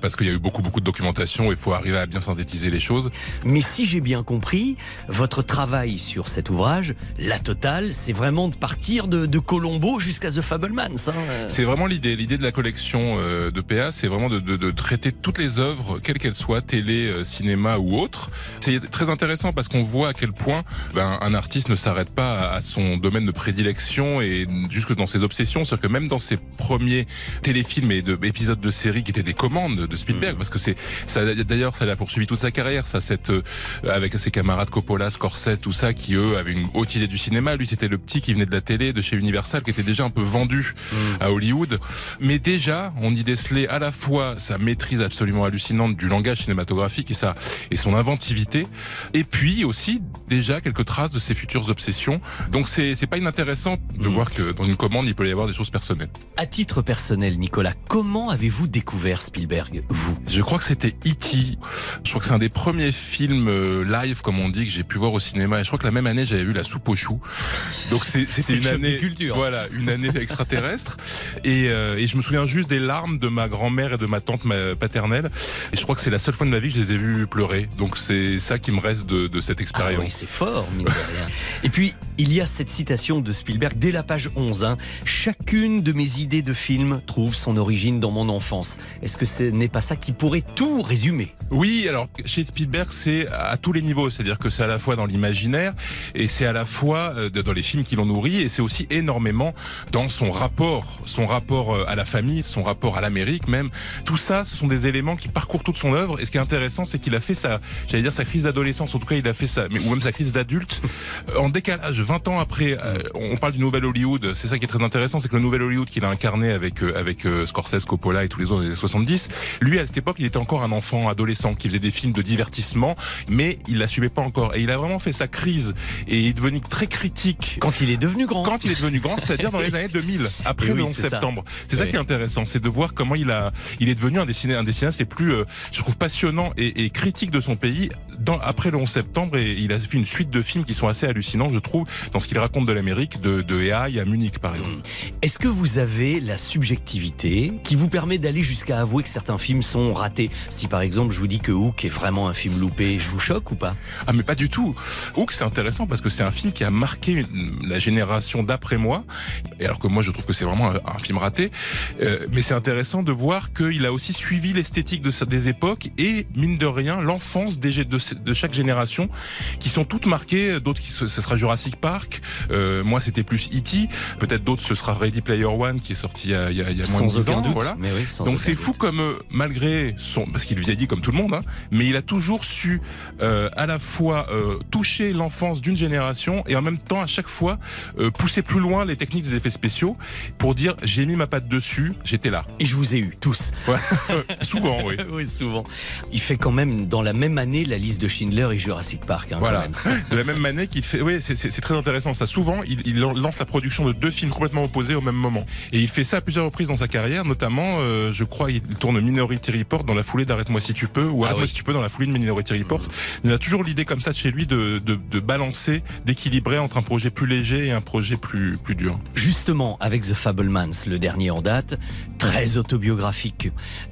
Speaker 21: parce qu'il y a eu beaucoup beaucoup de documentation et il faut arriver à bien synthétiser les choses.
Speaker 1: Mais si j'ai bien compris, votre travail sur cet ouvrage, la totale, c'est vraiment de partir de, de Colombo jusqu'à The Fablemans. hein.
Speaker 21: C'est vraiment l'idée. L'idée de la collection euh, de PA, c'est vraiment de, de- de traiter toutes les œuvres, quelles qu'elles soient, télé, euh, cinéma ou autres. C'est très intéressant parce qu'on voit à quel point ben, un artiste ne s'arrête pas à, son domaine de prédilection et jusque dans ses obsessions. C'est-à-dire que même dans ses premiers téléfilms et de, épisodes de séries qui étaient des commandes de Spielberg, parce que c'est ça d'ailleurs ça l'a poursuivi toute sa carrière, ça cette euh, avec ses camarades Coppola, Scorsese, tout ça qui eux avaient une haute idée du cinéma. Lui c'était le petit qui venait de la télé, de chez Universal, qui était déjà un peu vendu à Hollywood. Mais déjà, on y décelait à la fois sa maîtrise absolument hallucinante du langage cinématographique et sa et son inventivité, et puis aussi déjà quelques traces de ses futures obsessions. Donc c'est c'est pas inintéressant de voir que dans une commande il peut y avoir des choses personnelles.
Speaker 1: À titre personnel, Nicolas, comment avez-vous découvert Spielberg, vous?
Speaker 21: Je crois que c'était E.T. Je crois que c'est un des premiers films euh, live, comme on dit, que j'ai pu voir au cinéma. Et je crois que la même année, j'avais vu La Soupe aux choux. Donc c'était une année.
Speaker 1: des cultures.
Speaker 21: Voilà, une année extraterrestre. Et, euh, et je me souviens juste des larmes de ma grand-mère et de ma tante ma- paternelle. Et je crois que c'est la seule fois de ma vie que je les ai vus pleurer. Donc c'est ça qui me reste de, de cette expérience.
Speaker 1: Ah oui, c'est fort, mine de rien. Et puis, il y a cette citation de Spielberg dès la page 11. hein. Chacune de mes idées de film trouve son origine dans mon enfance. Est-ce que ce n'est pas ça qui pourrait tout résumer?
Speaker 21: Oui, alors chez Spielberg, c'est à tous les niveaux. C'est-à-dire que c'est à la fois dans l'imaginaire et c'est à la fois euh, dans les films qui l'ont nourri et c'est aussi énormément dans son rapport, son rapport euh, à la famille, son rapport à l'Amérique même. Tout ça, ce sont des éléments qui parcourent toute son œuvre. Et ce qui est intéressant, c'est qu'il a fait sa, j'allais dire sa crise d'adolescence. En tout cas, il a fait ça, mais ou même sa crise d'adulte en décalage. 20 ans après, euh, on parle du nouvel Hollywood. C'est ça qui est très intéressant, c'est que le nouvel Hollywood qu'il a incarné avec euh, avec Scorsese, Coppola et tous les autres des années 70. Lui, à cette époque, il était encore un enfant adolescent qui faisait des films de divertissement, mais il l'assumait pas encore. Et il a vraiment fait sa crise et il est devenu très critique.
Speaker 1: Quand il est devenu grand.
Speaker 21: Quand il est devenu grand, c'est-à-dire dans les années 2000, après
Speaker 1: oui,
Speaker 21: le 11
Speaker 1: c'est ça.
Speaker 21: septembre. C'est ça
Speaker 1: Oui.
Speaker 21: qui est intéressant, c'est de voir comment il a, il est devenu un des ciné- un des cinéastes les plus, euh, je trouve passionnant et, et critique de son pays dans, après le 11 septembre. Et il a fait une suite de films qui sont assez hallucinants, je trouve, dans ce qu'il raconte de l'Amérique, de, de Haï à Munich, par exemple.
Speaker 1: Est-ce que vous avez la subjectivité qui vous permet d'aller jusqu'à avouer que certains films sont ratés? Si par exemple je vous dis que Hook est vraiment un film loupé, je vous choque ou pas?
Speaker 21: Ah mais pas du tout. Hook c'est intéressant parce que c'est un film qui a marqué une- la génération d'après moi. Et alors que moi je trouve que c'est vraiment un, un film raté. Euh, mais c'est intéressant de voir qu'il a aussi suivi l'esthétique de des époques et mine de rien l'enfance des de, de chaque génération qui sont toutes marquées. D'autres ce sera Jurassic Park. Euh, moi c'était plus E.T. Peut-être d'autres ce sera Ready Player One qui est sorti il y a, il y a- moins
Speaker 1: Sans
Speaker 21: de 10
Speaker 1: aucun
Speaker 21: ans.
Speaker 1: doute,
Speaker 21: Voilà.
Speaker 1: mais oui,
Speaker 21: Donc c'est fou comme euh, malgré son parce qu'il vieillit comme tout le monde, hein, mais il a toujours su euh, à la fois euh, toucher l'enfance d'une génération et en même temps à chaque fois pousser plus loin les techniques des effets spéciaux pour dire j'ai mis ma patte dessus, j'étais là.
Speaker 1: Et je vous ai eu tous.
Speaker 21: Ouais. Souvent, oui.
Speaker 1: oui, souvent. Il fait quand même dans la même année la liste de Schindler et Jurassic Park. hein, quand
Speaker 21: Voilà.
Speaker 1: même.
Speaker 21: De la même manière qu'il fait. Oui, c'est- très intéressant. Ça, souvent, il, il lance la production de deux films complètement opposés au même moment. Et il fait ça à plusieurs reprises dans sa carrière, notamment, euh, je crois, il tourne Minority Report dans la foulée d'Arrête-moi si tu peux, ou Arrête-moi
Speaker 1: oui.
Speaker 21: si tu peux dans la foulée de Minority Report. Il a toujours l'idée comme ça de chez lui de, de, de balancer, d'équilibrer entre un projet plus léger et un projet plus, plus dur.
Speaker 1: Justement, avec The Fablemans, le dernier en date, très autobiographique.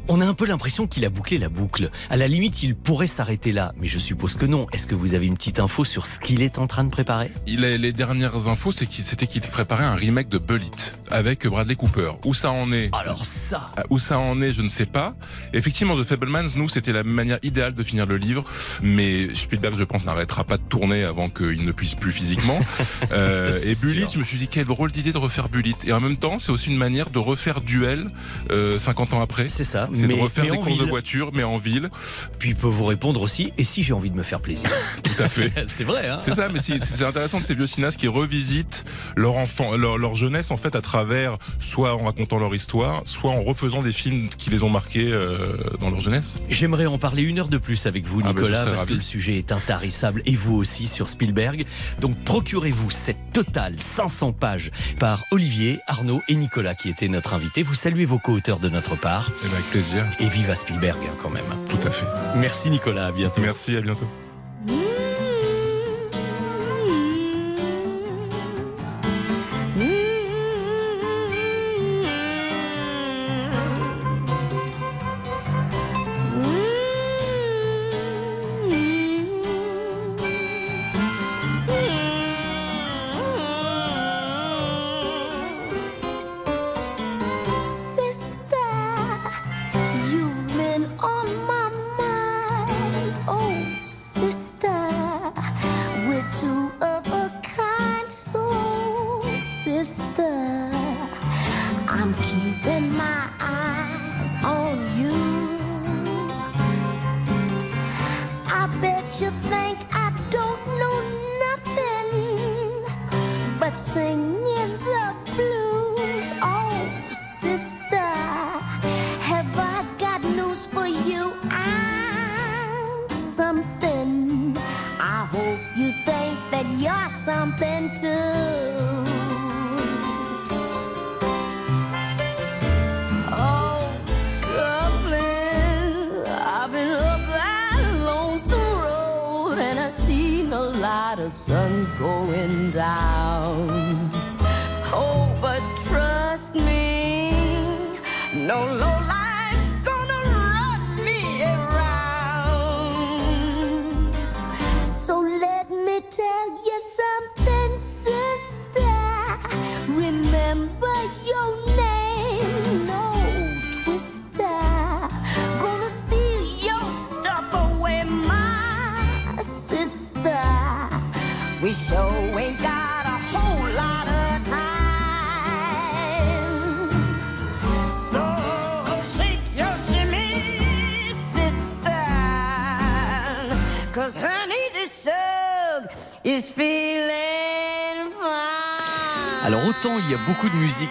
Speaker 1: On a un peu l'impression qu'il a bouclé la boucle. À la limite, il pourrait s'arrêter là, mais je suppose que non. Est-ce que vous avez une petite info sur ce qu'il est en train de préparer?
Speaker 21: Il a, les dernières infos, c'est qu'il c'était qu'il préparait un remake de Bullet avec Bradley Cooper. Où ça en est?
Speaker 1: Alors ça
Speaker 21: Où ça en est, je ne sais pas. Effectivement, The Fablemans, nous, c'était la manière idéale de finir le livre, mais Spielberg, je pense, n'arrêtera pas de tourner avant qu'il ne puisse plus physiquement. Euh, et Bullet,
Speaker 1: sûr.
Speaker 21: je me suis dit quelle drôle d'idée de refaire Bullet. Et en même temps, c'est aussi une manière de refaire Duel euh, 50 ans après.
Speaker 1: C'est ça.
Speaker 21: C'est de
Speaker 1: mais-
Speaker 21: refaire
Speaker 1: mais
Speaker 21: des courses de voiture, mais en ville.
Speaker 1: Puis il peut vous répondre aussi, et si j'ai envie de me faire plaisir
Speaker 21: Tout à fait.
Speaker 1: C'est vrai, hein
Speaker 21: C'est ça, mais c'est intéressant de ces vieux cinéastes qui revisitent leur enfant, leur, leur jeunesse en fait à travers soit en racontant leur histoire, soit en refaisant des films qui les ont marqués euh, dans leur jeunesse.
Speaker 1: J'aimerais en parler une heure de plus avec vous,
Speaker 21: Ah bah,
Speaker 1: Nicolas, parce
Speaker 21: ravi.
Speaker 1: que le sujet est intarissable, et vous aussi sur Spielberg. Donc procurez-vous cette totale 500 pages par Olivier, Arnaud et Nicolas qui étaient notre invités. Vous saluez vos co-auteurs de notre part.
Speaker 21: Et ben, avec plaisir.
Speaker 1: Et vive à Spielberg hein, quand même.
Speaker 21: Tout à fait.
Speaker 1: Merci Nicolas, à bientôt.
Speaker 21: Merci, à bientôt.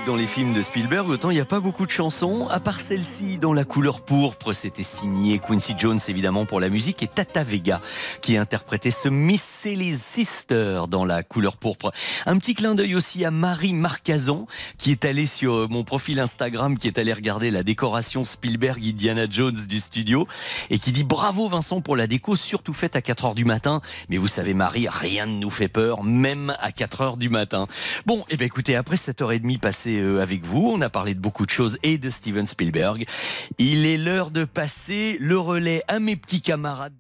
Speaker 1: Dans les films de Spielberg, autant il n'y a pas beaucoup de chansons, à part celle-ci dans La couleur pourpre, c'était signé Quincy Jones évidemment pour la musique et Tata Vega qui interprétait ce Miss Sally's Sister dans La couleur pourpre. Un petit clin d'œil aussi à Marie Marcazon qui est allée sur euh, mon profil Instagram, qui est allée regarder la décoration Spielberg Indiana Jones du studio et qui dit bravo Vincent pour la déco, surtout faite à 4 heures du matin. Mais vous savez Marie, rien ne nous fait peur, même à 4 heures du matin. Bon, et ben écoutez, après 7h30 passées euh, avec vous, on a parlé de beaucoup de choses et de Steven Spielberg. Il est l'heure de passer le relais à mes petits camarades.